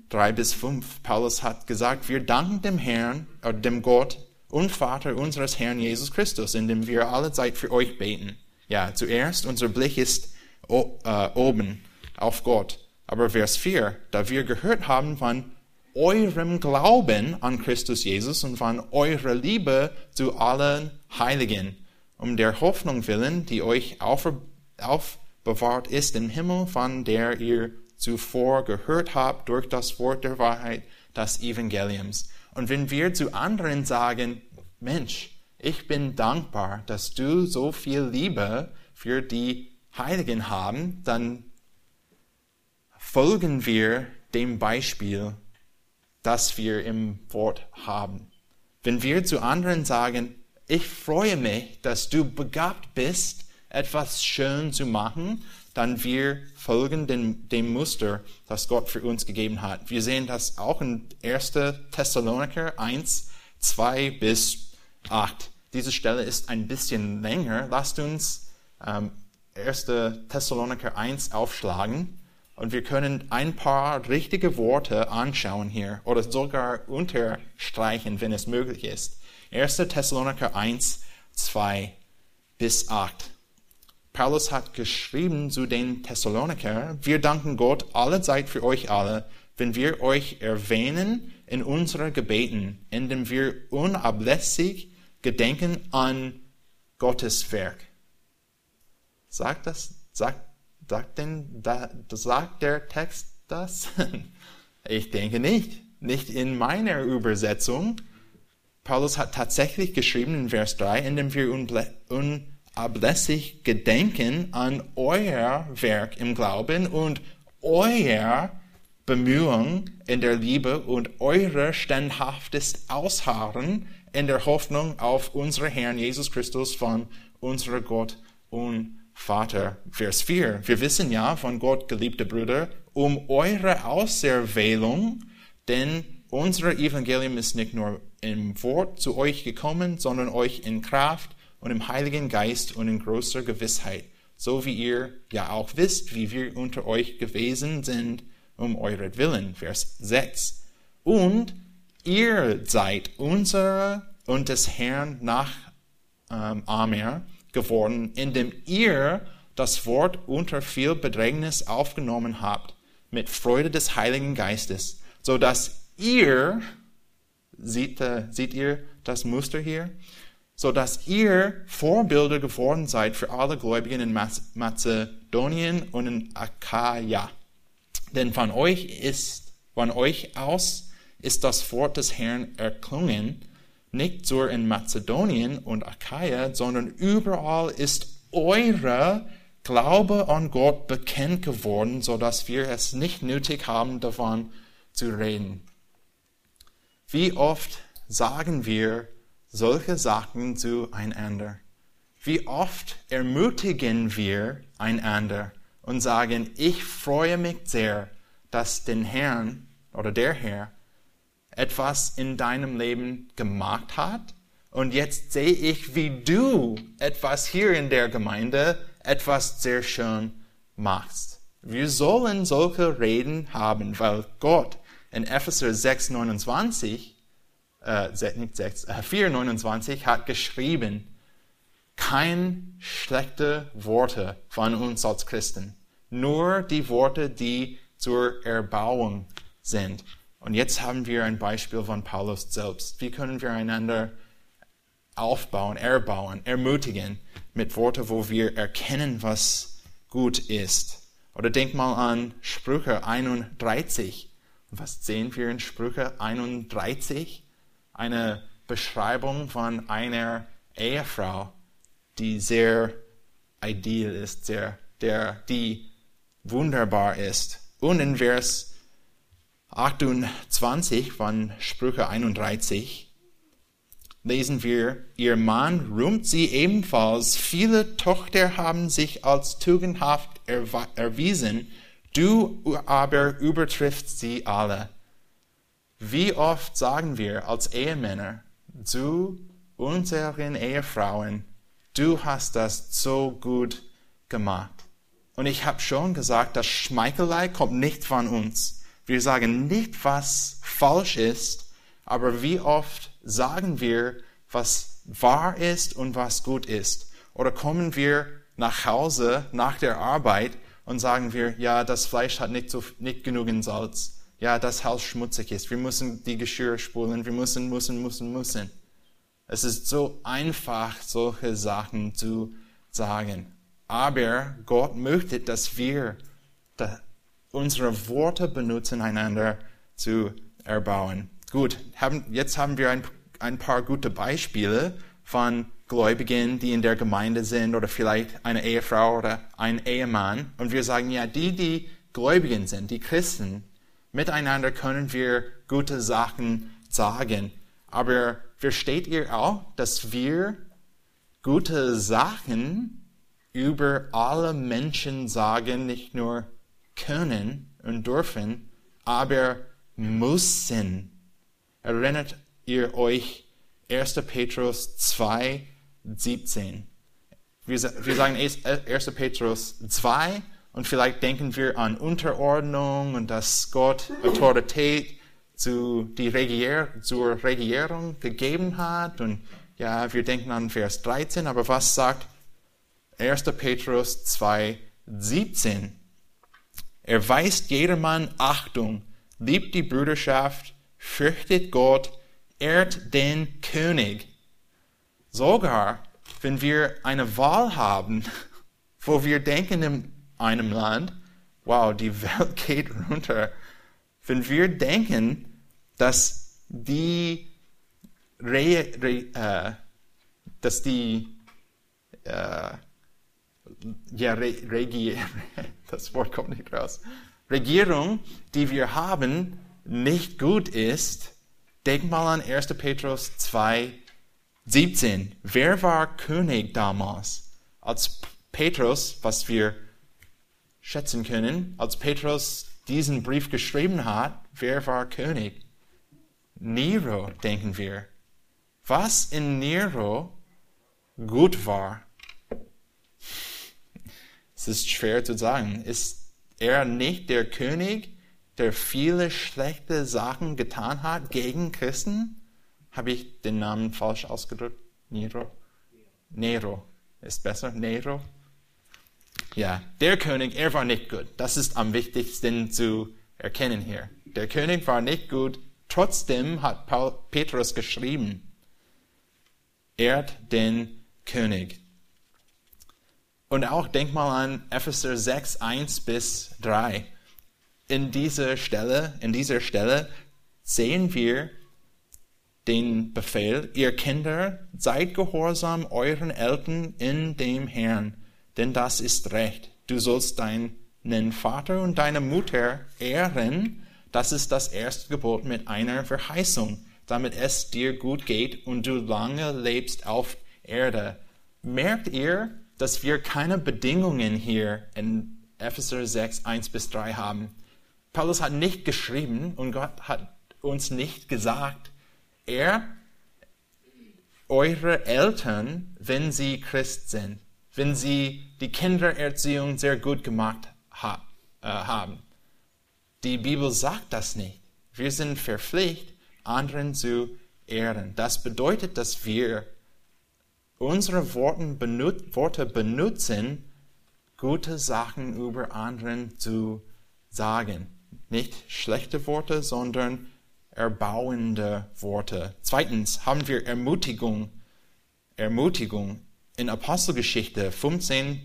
3 bis 5. Paulus hat gesagt, wir danken dem Herrn, äh, dem Gott und Vater unseres Herrn Jesus Christus, indem wir alle Zeit für euch beten. Ja, zuerst, unser Blick ist äh, oben auf Gott. Aber Vers 4, da wir gehört haben von eurem Glauben an Christus Jesus und von eurer Liebe zu allen Heiligen, um der Hoffnung willen, die euch aufbewahrt ist im Himmel, von der ihr zuvor gehört habt durch das Wort der Wahrheit, des Evangeliums. Und wenn wir zu anderen sagen, Mensch, ich bin dankbar, dass du so viel Liebe für die Heiligen haben, dann folgen wir dem Beispiel, das wir im Wort haben. Wenn wir zu anderen sagen, ich freue mich, dass du begabt bist, etwas schön zu machen, dann wir folgen dem, dem Muster, das Gott für uns gegeben hat. Wir sehen das auch in 1. Thessaloniker 1, 2 bis 8. Diese Stelle ist ein bisschen länger. Lasst uns ähm, 1. Thessaloniker 1 aufschlagen. Und wir können ein paar richtige Worte anschauen hier oder sogar unterstreichen, wenn es möglich ist. 1. Thessaloniker 1, 2 bis 8. Paulus hat geschrieben zu den Thessaloniker, wir danken Gott alle Zeit für euch alle, wenn wir euch erwähnen in unseren Gebeten, indem wir unablässig gedenken an Gottes Werk. Sagt das, sagt Sagt denn, da, sagt der Text das? ich denke nicht. Nicht in meiner Übersetzung. Paulus hat tatsächlich geschrieben in Vers 3, indem wir unablässig gedenken an euer Werk im Glauben und euer Bemühung in der Liebe und eure standhaftes Ausharren in der Hoffnung auf unseren Herrn Jesus Christus von unserer Gott und Vater. Vers 4. Wir wissen ja von Gott, geliebte Brüder, um eure Auserwählung, denn unser Evangelium ist nicht nur im Wort zu euch gekommen, sondern euch in Kraft und im Heiligen Geist und in großer Gewissheit, so wie ihr ja auch wisst, wie wir unter euch gewesen sind, um euretwillen. Vers 6. Und ihr seid unsere und des Herrn nach ähm, Amer, geworden, indem ihr das Wort unter viel Bedrängnis aufgenommen habt, mit Freude des Heiligen Geistes, so dass ihr, seht, äh, seht ihr das Muster hier? So dass ihr Vorbilder geworden seid für alle Gläubigen in Mazedonien und in Achaia. Denn von euch ist, von euch aus ist das Wort des Herrn erklungen, nicht nur in Mazedonien und Achaia, sondern überall ist eure Glaube an Gott bekannt geworden, so dass wir es nicht nötig haben, davon zu reden. Wie oft sagen wir solche Sachen zueinander? Wie oft ermutigen wir einander und sagen, ich freue mich sehr, dass den Herrn oder der Herr etwas in deinem Leben gemacht hat. Und jetzt sehe ich, wie du etwas hier in der Gemeinde etwas sehr schön machst. Wir sollen solche Reden haben, weil Gott in Epheser 6, 29, äh, nicht 6, äh, 4, 29 hat geschrieben, kein schlechte Worte von uns als Christen, nur die Worte, die zur Erbauung sind. Und jetzt haben wir ein Beispiel von Paulus selbst. Wie können wir einander aufbauen, erbauen, ermutigen mit Worten, wo wir erkennen, was gut ist? Oder denk mal an Sprüche 31. Was sehen wir in Sprüche 31? Eine Beschreibung von einer Ehefrau, die sehr ideal ist, sehr, der, die wunderbar ist. Und in Vers 28 von Sprüche 31 lesen wir, ihr Mann rühmt sie ebenfalls, viele Tochter haben sich als tugendhaft erwiesen, du aber übertriffst sie alle. Wie oft sagen wir als Ehemänner zu unseren Ehefrauen, du hast das so gut gemacht. Und ich habe schon gesagt, das Schmeichelei kommt nicht von uns. Wir sagen nicht, was falsch ist, aber wie oft sagen wir, was wahr ist und was gut ist? Oder kommen wir nach Hause nach der Arbeit und sagen wir, ja, das Fleisch hat nicht, so, nicht genug Salz. Ja, das Haus schmutzig ist. Wir müssen die Geschirre spulen. Wir müssen, müssen, müssen, müssen. Es ist so einfach, solche Sachen zu sagen. Aber Gott möchte, dass wir unsere Worte benutzen, einander zu erbauen. Gut, haben, jetzt haben wir ein, ein paar gute Beispiele von Gläubigen, die in der Gemeinde sind oder vielleicht eine Ehefrau oder ein Ehemann. Und wir sagen, ja, die, die Gläubigen sind, die Christen, miteinander können wir gute Sachen sagen. Aber versteht ihr auch, dass wir gute Sachen über alle Menschen sagen, nicht nur können und dürfen, aber müssen. Erinnert ihr euch 1. Petrus 2, 17? Wir, wir sagen 1. Petrus 2 und vielleicht denken wir an Unterordnung und dass Gott Autorität zu die Regier zur Regierung gegeben hat und ja, wir denken an Vers 13, aber was sagt 1. Petrus 2, 17. Erweist jedermann Achtung, liebt die Brüderschaft, fürchtet Gott, ehrt den König. Sogar wenn wir eine Wahl haben, wo wir denken in einem Land, wow, die Welt geht runter, wenn wir denken, dass die, Re, Re, äh, dass die äh, ja, Re Regier, das Wort kommt nicht raus, Regierung, die wir haben, nicht gut ist, denk mal an 1. Petrus 2, 17. Wer war König damals? Als Petrus, was wir schätzen können, als Petrus diesen Brief geschrieben hat, wer war König? Nero, denken wir. Was in Nero gut war, es ist schwer zu sagen. Ist er nicht der König, der viele schlechte Sachen getan hat gegen Christen? Habe ich den Namen falsch ausgedrückt? Nero? Nero. Ist besser? Nero? Ja, der König, er war nicht gut. Das ist am wichtigsten zu erkennen hier. Der König war nicht gut. Trotzdem hat Paul, Petrus geschrieben, ehrt den König. Und auch denk mal an Epheser 6, 1 bis 3. In dieser Stelle, in dieser Stelle sehen wir den Befehl, ihr Kinder, seid gehorsam euren Eltern in dem Herrn, denn das ist recht. Du sollst deinen Vater und deine Mutter ehren, das ist das erste Gebot mit einer Verheißung, damit es dir gut geht und du lange lebst auf Erde. Merkt ihr, dass wir keine Bedingungen hier in Epheser 6, 1 bis 3 haben? Paulus hat nicht geschrieben und Gott hat uns nicht gesagt, er, eure Eltern, wenn sie Christ sind, wenn sie die Kindererziehung sehr gut gemacht ha, äh, haben. Die Bibel sagt das nicht. Wir sind verpflichtet, anderen zu ehren. Das bedeutet, dass wir unsere Worte benutzen, gute Sachen über anderen zu sagen. Nicht schlechte Worte, sondern erbauende Worte. Zweitens haben wir Ermutigung. Ermutigung. In Apostelgeschichte 15,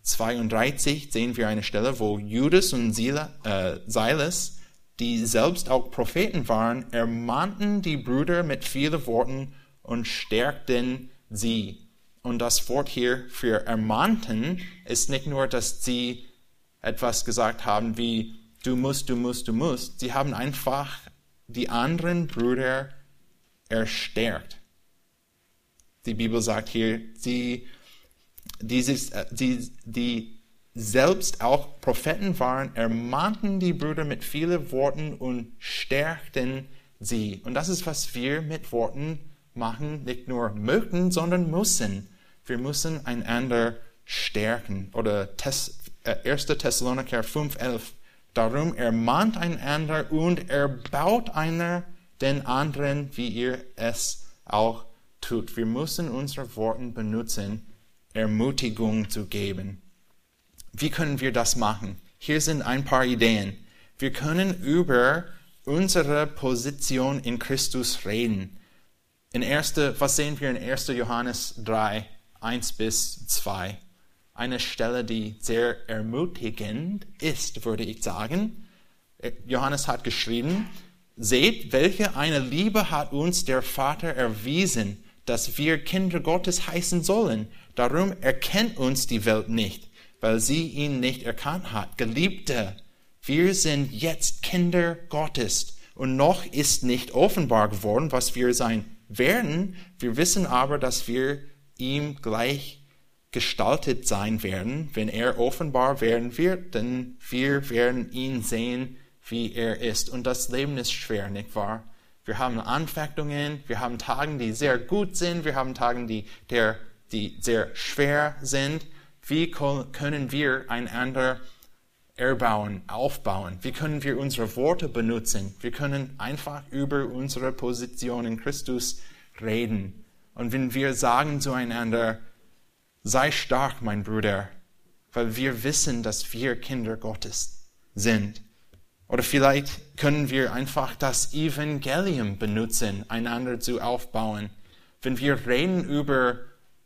32 sehen wir eine Stelle, wo Judas und äh, Silas, die selbst auch Propheten waren, ermahnten die Brüder mit vielen Worten und stärkten sie. Und das Wort hier für ermahnten ist nicht nur, dass sie etwas gesagt haben wie du musst, du musst, du musst. Sie haben einfach die anderen Brüder erstärkt. Die Bibel sagt hier, sie, dieses, äh, die, die selbst auch Propheten waren, ermahnten die Brüder mit vielen Worten und stärkten sie. Und das ist, was wir mit Worten machen, nicht nur möchten, sondern müssen. Wir müssen einander stärken. Oder Tes, äh, 1. Thessaloniker 5,11 Darum ermahnt einander und erbaut einer den anderen, wie ihr es auch tut. Wir müssen unsere Worte benutzen, Ermutigung zu geben. Wie können wir das machen? Hier sind ein paar Ideen. Wir können über unsere Position in Christus reden. In erste, was sehen wir in 1. Johannes 3, 1 bis 2? eine Stelle, die sehr ermutigend ist, würde ich sagen. Johannes hat geschrieben, seht, welche eine Liebe hat uns der Vater erwiesen, dass wir Kinder Gottes heißen sollen. Darum erkennt uns die Welt nicht, weil sie ihn nicht erkannt hat. Geliebte, wir sind jetzt Kinder Gottes und noch ist nicht offenbar geworden, was wir sein werden. Wir wissen aber, dass wir ihm gleich gestaltet sein werden, wenn er offenbar werden wird, denn wir werden ihn sehen, wie er ist. Und das Leben ist schwer, nicht wahr? Wir haben Anfechtungen, wir haben Tage, die sehr gut sind, wir haben Tage, die, der, die sehr schwer sind. Wie können wir einander erbauen, aufbauen? Wie können wir unsere Worte benutzen? Wir können einfach über unsere Position in Christus reden. Und wenn wir sagen zueinander, Sei stark, mein Bruder, weil wir wissen, dass wir Kinder Gottes sind. Oder vielleicht können wir einfach das Evangelium benutzen, einander zu aufbauen. Wenn wir reden über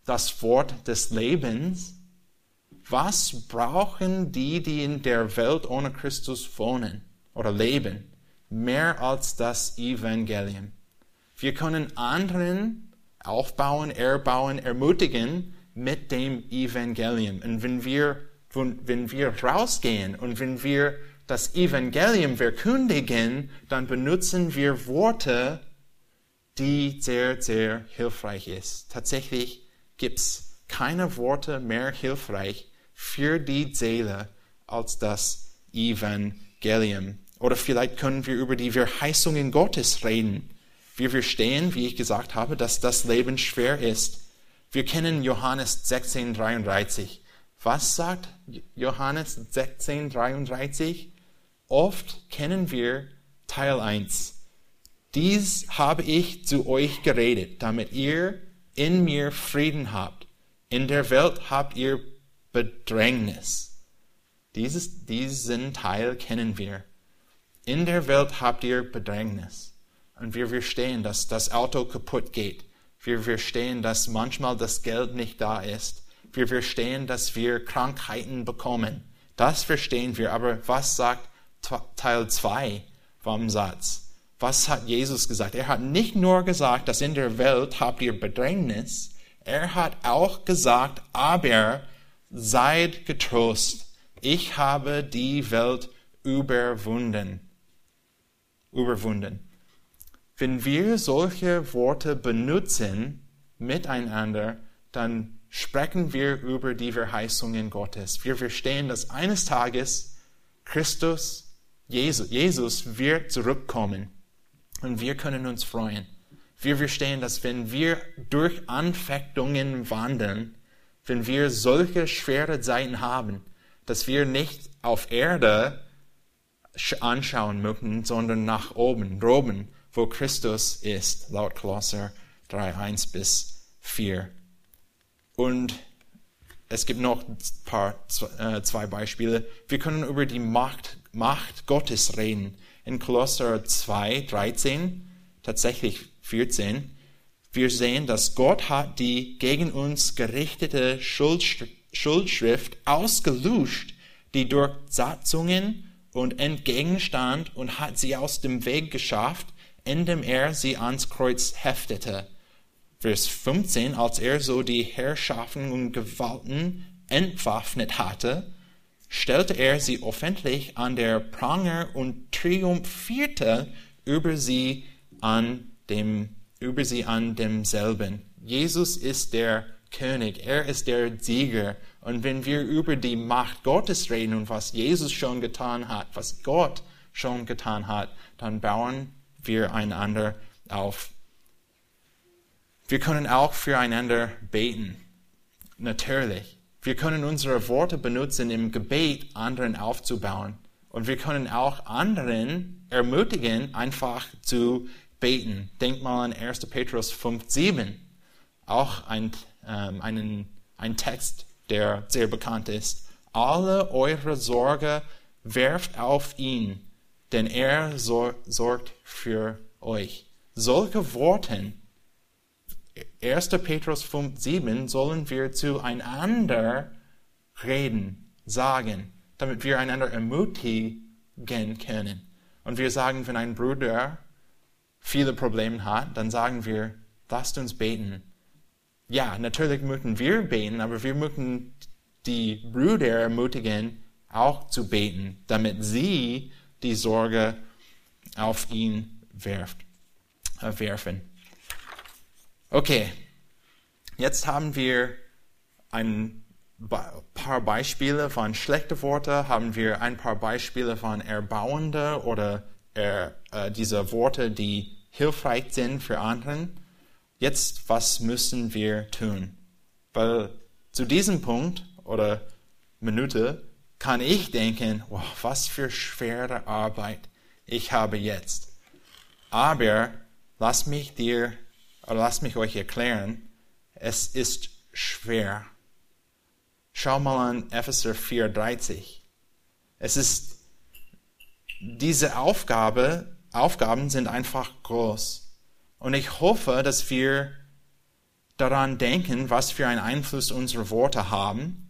das Wort des Lebens, was brauchen die, die in der Welt ohne Christus wohnen oder leben, mehr als das Evangelium? Wir können anderen aufbauen, erbauen, ermutigen, mit dem Evangelium. Und wenn wir, wenn wir rausgehen und wenn wir das Evangelium verkündigen, dann benutzen wir Worte, die sehr, sehr hilfreich ist. Tatsächlich gibt's keine Worte mehr hilfreich für die Seele als das Evangelium. Oder vielleicht können wir über die Verheißungen Gottes reden. Wir verstehen, wie ich gesagt habe, dass das Leben schwer ist. Wir kennen Johannes 16, 33. Was sagt Johannes 16, 33? Oft kennen wir Teil 1. Dies habe ich zu euch geredet, damit ihr in mir Frieden habt. In der Welt habt ihr Bedrängnis. Dieses, diesen Teil kennen wir. In der Welt habt ihr Bedrängnis. Und wir verstehen, dass das Auto kaputt geht. Wir verstehen, dass manchmal das Geld nicht da ist. Wir verstehen, dass wir Krankheiten bekommen. Das verstehen wir. Aber was sagt Teil 2 vom Satz? was hat Jesus gesagt? Er hat nicht nur gesagt, dass in der Welt habt ihr Bedrängnis, er hat auch gesagt, aber seid getrost, ich habe die Welt überwunden. Überwunden. Wenn wir solche Worte benutzen miteinander, dann sprechen wir über die Verheißungen Gottes. Wir verstehen, dass eines Tages Christus, Jesus, Jesus wird zurückkommen und wir können uns freuen. Wir verstehen, dass wenn wir durch Anfechtungen wandeln, wenn wir solche schwere Zeiten haben, dass wir nicht auf Erde anschauen möchten, sondern nach oben, droben, wo Christus ist, laut Kolosser 3, 1 bis 4. Und es gibt noch ein paar, äh, zwei Beispiele. Wir können über die Macht, Macht Gottes reden. In Kolosser 2, 13, tatsächlich 14, wir sehen, dass Gott hat die gegen uns gerichtete Schuldschrift ausgelöscht, die durch Satzungen und entgegenstand und hat sie aus dem Weg geschafft, indem er sie ans Kreuz heftete. Vers 15, als er so die Herrschaften und Gewalten entwaffnet hatte, stellte er sie öffentlich an der Pranger und triumphierte über sie an dem, über sie an demselben. Jesus ist der König, er ist der Sieger. Und wenn wir über die Macht Gottes reden und was Jesus schon getan hat, was Gott schon getan hat, dann bauen wir einander auf. Wir können auch füreinander beten. Natürlich. Wir können unsere Worte benutzen im Gebet, anderen aufzubauen. Und wir können auch anderen ermutigen, einfach zu beten. Denk mal an 1. Petrus 5,7. Auch ein, ähm, einen, ein Text, der sehr bekannt ist. Alle eure Sorge werft auf ihn, denn er sor sorgt für euch. Solche Worte 1. Petrus 5, 7 sollen wir zueinander reden, sagen, damit wir einander ermutigen können. Und wir sagen, wenn ein Bruder viele Probleme hat, dann sagen wir, lasst uns beten. Ja, natürlich möchten wir beten, aber wir möchten die Brüder ermutigen, auch zu beten, damit sie die Sorge auf ihn werft, äh, werfen. Okay, jetzt haben wir ein paar Beispiele von schlechten Worten, haben wir ein paar Beispiele von erbauende oder er, äh, diese Worte, die hilfreich sind für anderen. Jetzt, was müssen wir tun? Weil zu diesem Punkt oder Minute kann ich denken, wow, was für schwere Arbeit ich habe jetzt. Aber lass mich dir lasst mich euch erklären, es ist schwer. Schau mal an Epheser 4,30. Es ist, diese Aufgabe, Aufgaben sind einfach groß. Und ich hoffe, dass wir daran denken, was für einen Einfluss unsere Worte haben.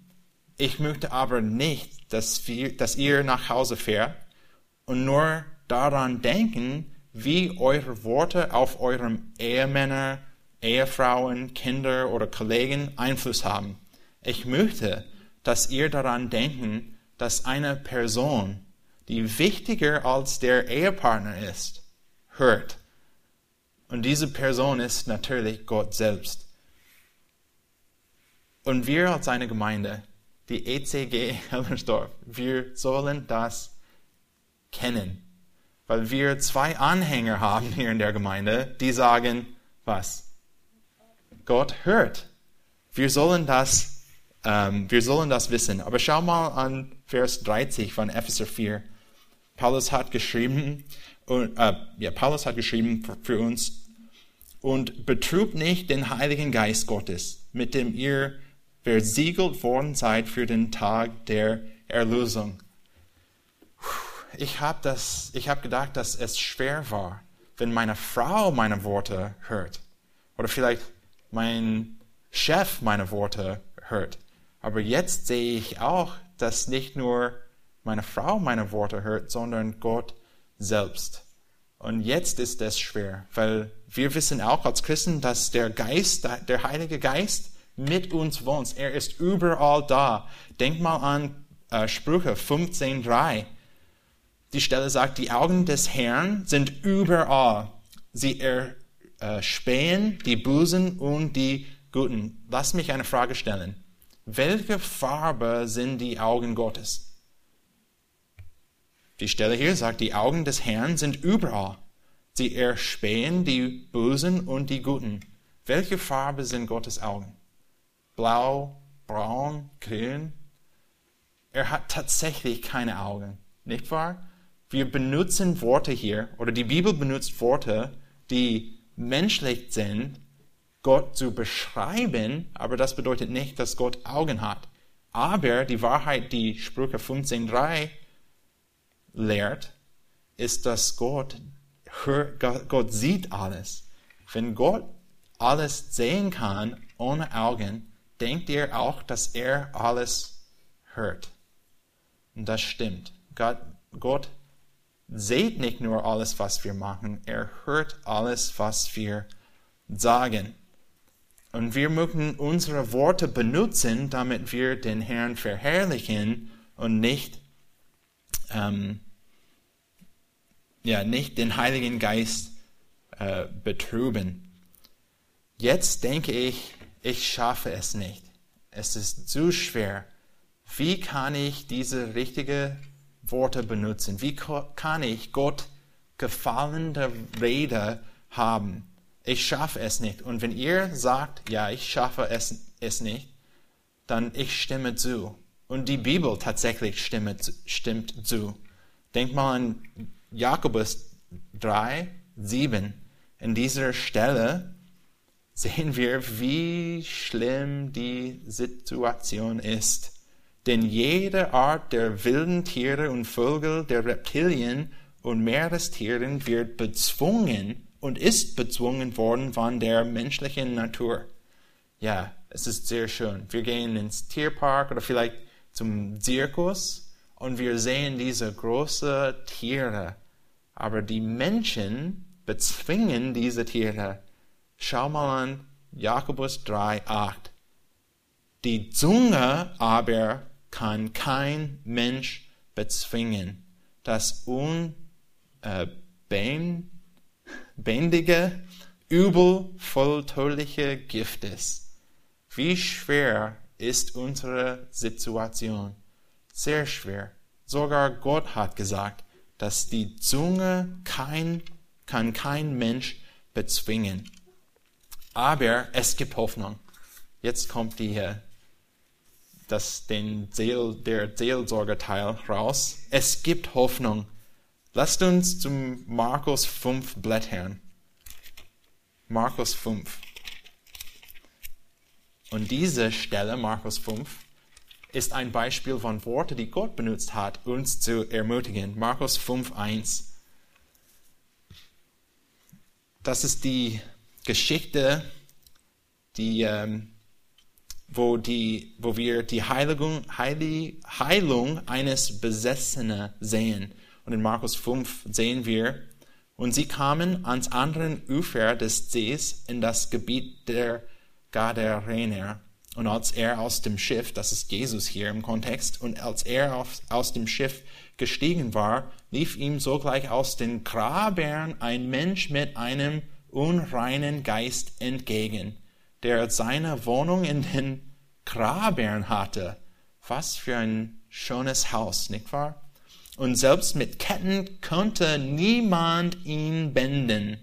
Ich möchte aber nicht, dass, wir, dass ihr nach Hause fährt und nur daran denken, wie eure Worte auf eurem Ehemänner, Ehefrauen, Kinder oder Kollegen Einfluss haben. Ich möchte, dass ihr daran denken, dass eine Person, die wichtiger als der Ehepartner ist, hört. Und diese Person ist natürlich Gott selbst. Und wir als eine Gemeinde, die ECG Hellersdorf, wir sollen das kennen weil wir zwei Anhänger haben hier in der Gemeinde, die sagen, was? Gott hört. Wir sollen das, ähm, wir sollen das wissen. Aber schau mal an Vers 30 von Epheser 4. Paulus hat geschrieben, und, äh, ja, Paulus hat geschrieben für, für uns, und betrübt nicht den Heiligen Geist Gottes, mit dem ihr versiegelt worden seid für den Tag der Erlösung ich habe das, ich habe gedacht, dass es schwer war, wenn meine Frau meine Worte hört oder vielleicht mein Chef meine Worte hört. Aber jetzt sehe ich auch, dass nicht nur meine Frau meine Worte hört, sondern Gott selbst. Und jetzt ist es schwer, weil wir wissen auch als Christen, dass der Geist, der Heilige Geist mit uns wohnt. Er ist überall da. Denk mal an äh, Sprüche 15.3. Die Stelle sagt, die Augen des Herrn sind überall. Sie erspähen die Busen und die Guten. Lass mich eine Frage stellen. Welche Farbe sind die Augen Gottes? Die Stelle hier sagt, die Augen des Herrn sind überall. Sie erspähen die Bösen und die Guten. Welche Farbe sind Gottes Augen? Blau, braun, grün? Er hat tatsächlich keine Augen, nicht wahr? Wir benutzen Worte hier, oder die Bibel benutzt Worte, die menschlich sind, Gott zu beschreiben, aber das bedeutet nicht, dass Gott Augen hat. Aber die Wahrheit, die Sprüche 15.3 lehrt, ist, dass Gott, hört, Gott sieht alles. Wenn Gott alles sehen kann ohne Augen, denkt ihr auch, dass er alles hört. Und das stimmt. Gott, Gott sieht nicht nur alles, was wir machen, er hört alles, was wir sagen. Und wir möchten unsere Worte benutzen, damit wir den Herrn verherrlichen und nicht ähm, ja, nicht den Heiligen Geist äh, betrüben. Jetzt denke ich, ich schaffe es nicht. Es ist zu schwer. Wie kann ich diese richtigen Worte benutzen? Wie kann ich Gott gefallene Rede haben? Ich schaffe es nicht. Und wenn ihr sagt, ja, ich schaffe es, es nicht, dann ich stimme zu. Und die Bibel tatsächlich stimmt, stimmt zu. Denk mal an Jakobus 3, 7. In dieser Stelle sehen wir, wie schlimm die Situation ist. Denn jede Art der wilden Tiere und Vögel, der Reptilien und Meerestieren wird bezwungen und ist bezwungen worden von der menschlichen Natur. Ja, es ist sehr schön. Wir gehen ins Tierpark oder vielleicht zum Zirkus und wir sehen diese großen Tiere. Aber die Menschen bezwingen diese Tiere. Schau mal an Jakobus 3, 8. Die Zunge aber kann kein Mensch bezwingen. Das unbändige, übel volltödliche Gift ist. Wie schwer ist unsere Situation. Sehr schwer. Sogar Gott hat gesagt, dass die Zunge kein, kann kein Mensch bezwingen. Aber es gibt Hoffnung. Jetzt kommt die, das, den Seel, der Seelsorgerteil raus. Es gibt Hoffnung. Lasst uns zum Markus 5 blättern. Markus 5. Und diese Stelle, Markus 5, ist ein Beispiel von Worten, die Gott benutzt hat, uns zu ermutigen. Markus 5, 1. Das ist die Geschichte, die, ähm, wo, die, wo wir die Heiligung, Heilig, Heilung eines Besessenen sehen. Und in Markus 5 sehen wir, und sie kamen ans andere Ufer des Sees in das Gebiet der Gadarener. Und als er aus dem Schiff, das ist Jesus hier im Kontext, und als er auf, aus dem Schiff gestiegen war, lief ihm sogleich aus den Grabern ein Mensch mit einem unreinen Geist entgegen, der seine Wohnung in den Grabern hatte. Was für ein schönes Haus, nicht wahr? Und selbst mit Ketten konnte niemand ihn binden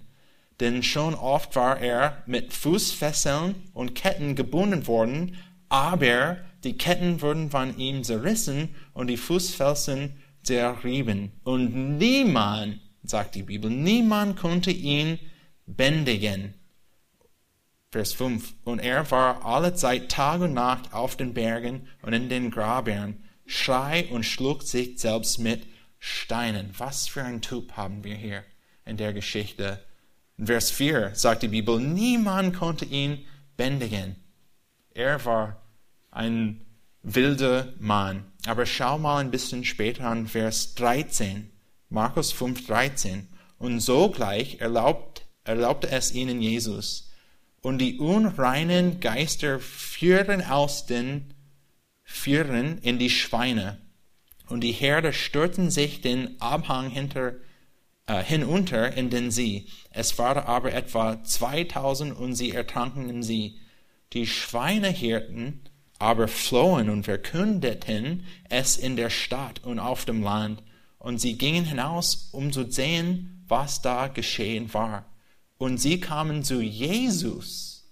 denn schon oft war er mit Fußfesseln und Ketten gebunden worden, aber die Ketten wurden von ihm zerrissen und die Fußfesseln zerrieben. Und niemand, sagt die Bibel, niemand konnte ihn bändigen. Vers 5. Und er war alle Zeit Tag und Nacht auf den Bergen und in den Grabern, schrei und schlug sich selbst mit Steinen. Was für ein Typ haben wir hier in der Geschichte in Vers 4 sagt die Bibel, niemand konnte ihn bändigen. Er war ein wilder Mann. Aber schau mal ein bisschen später an Vers 13. Markus 5, 13. Und sogleich erlaubt, erlaubte es ihnen Jesus. Und die unreinen Geister führen aus den, führen in die Schweine. Und die Herde stürzen sich den Abhang hinter, äh, hinunter in den See. Es waren aber etwa 2000 und sie ertranken im See. Die Schweinehirten aber flohen und verkündeten es in der Stadt und auf dem Land. Und sie gingen hinaus, um zu sehen, was da geschehen war. Und sie kamen zu Jesus.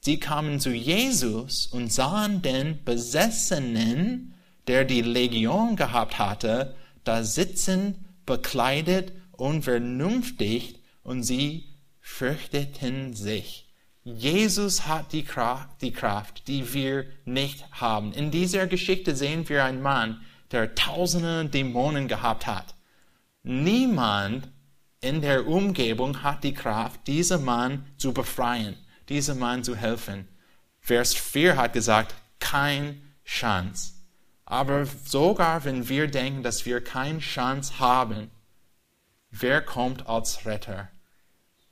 Sie kamen zu Jesus und sahen den Besessenen, der die Legion gehabt hatte, da sitzen, bekleidet und vernünftig, und sie fürchteten sich. Jesus hat die Kraft, die Kraft, die wir nicht haben. In dieser Geschichte sehen wir einen Mann, der tausende Dämonen gehabt hat. Niemand in der Umgebung hat die Kraft, diesen Mann zu befreien, diesem Mann zu helfen. Vers 4 hat gesagt, kein Chance. Aber sogar wenn wir denken, dass wir keine Chance haben, wer kommt als Retter?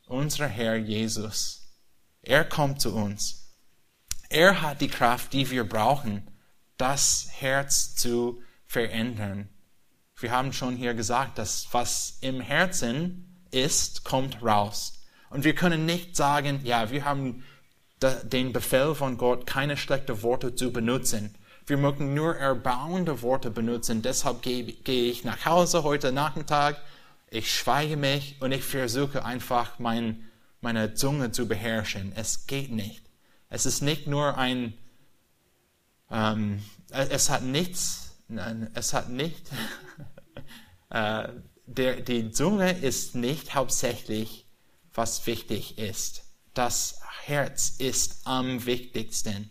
Unser Herr Jesus. Er kommt zu uns. Er hat die Kraft, die wir brauchen, das Herz zu verändern. Wir haben schon hier gesagt, dass was im Herzen ist, kommt raus. Und wir können nicht sagen, ja, wir haben den Befehl von Gott, keine schlechten Worte zu benutzen. Wir möchten nur erbauende Worte benutzen. Deshalb gehe, gehe ich nach Hause heute Nachmittag. Ich schweige mich und ich versuche einfach mein, meine Zunge zu beherrschen. Es geht nicht. Es ist nicht nur ein, ähm, es hat nichts Nein, es hat nicht, äh, der, die Zunge ist nicht hauptsächlich, was wichtig ist. Das Herz ist am wichtigsten.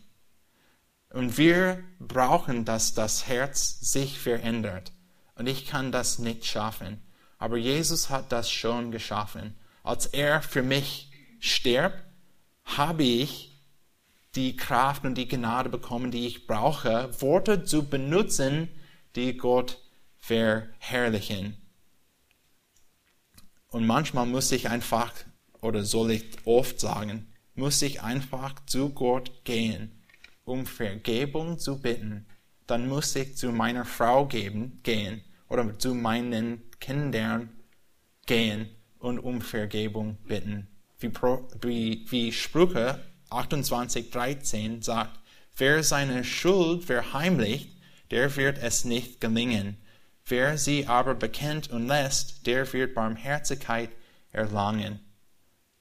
Und wir brauchen, dass das Herz sich verändert. Und ich kann das nicht schaffen. Aber Jesus hat das schon geschaffen. Als er für mich stirbt, habe ich die Kraft und die Gnade bekommen, die ich brauche, Worte zu benutzen, die Gott verherrlichen. Und manchmal muss ich einfach, oder soll ich oft sagen, muss ich einfach zu Gott gehen, um Vergebung zu bitten. Dann muss ich zu meiner Frau geben, gehen oder zu meinen Kindern gehen und um Vergebung bitten. Wie, wie, wie Sprüche 28,13 sagt, wer seine Schuld verheimlicht, der wird es nicht gelingen. Wer sie aber bekennt und lässt, der wird Barmherzigkeit erlangen.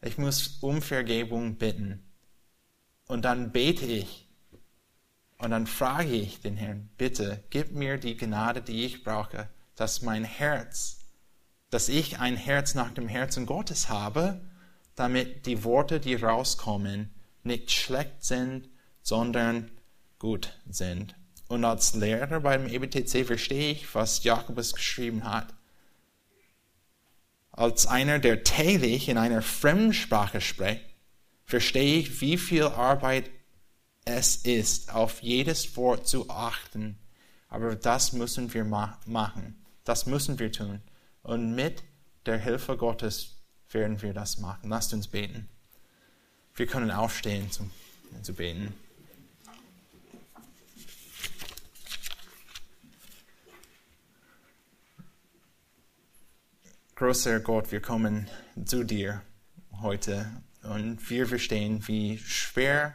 Ich muss um Vergebung bitten. Und dann bete ich. Und dann frage ich den Herrn, bitte, gib mir die Gnade, die ich brauche, dass mein Herz, dass ich ein Herz nach dem Herzen Gottes habe, damit die Worte, die rauskommen, nicht schlecht sind, sondern gut sind. Und als Lehrer beim EBTC verstehe ich, was Jakobus geschrieben hat. Als einer, der täglich in einer Fremdsprache spricht, verstehe ich, wie viel Arbeit es ist, auf jedes Wort zu achten. Aber das müssen wir ma machen. Das müssen wir tun. Und mit der Hilfe Gottes werden wir das machen. Lasst uns beten. Wir können aufstehen zum, zu beten. Großer Gott, wir kommen zu dir heute und wir verstehen, wie schwer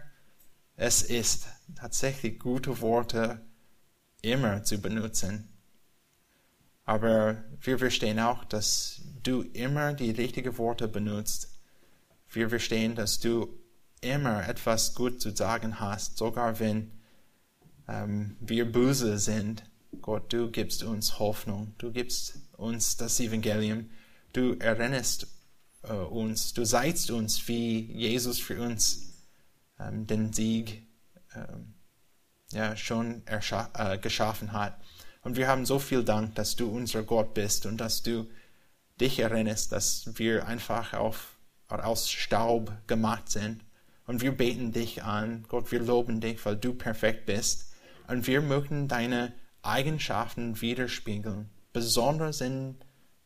es ist, tatsächlich gute Worte immer zu benutzen. Aber wir verstehen auch, dass du immer die richtigen Worte benutzt. Wir verstehen, dass du immer etwas gut zu sagen hast, sogar wenn ähm, wir böse sind. Gott, du gibst uns Hoffnung, du gibst uns das Evangelium. Du erinnerst äh, uns, du seidst uns, wie Jesus für uns ähm, den Sieg ähm, ja, schon äh, geschaffen hat. Und wir haben so viel Dank, dass du unser Gott bist und dass du dich erinnerst, dass wir einfach auf, aus Staub gemacht sind. Und wir beten dich an. Gott, wir loben dich, weil du perfekt bist. Und wir möchten deine Eigenschaften widerspiegeln besonders in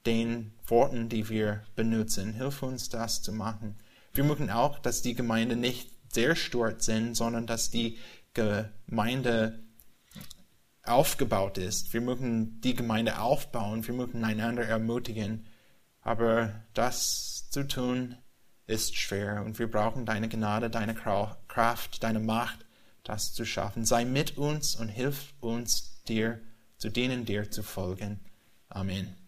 den Worten, die wir benutzen. Hilf uns, das zu machen. Wir mögen auch, dass die Gemeinde nicht sehr stolz sind, sondern dass die Gemeinde aufgebaut ist. Wir mögen die Gemeinde aufbauen, wir mögen einander ermutigen. Aber das zu tun ist schwer und wir brauchen deine Gnade, deine Kraft, deine Macht, das zu schaffen. Sei mit uns und hilf uns, dir zu dienen, dir zu folgen. Amen.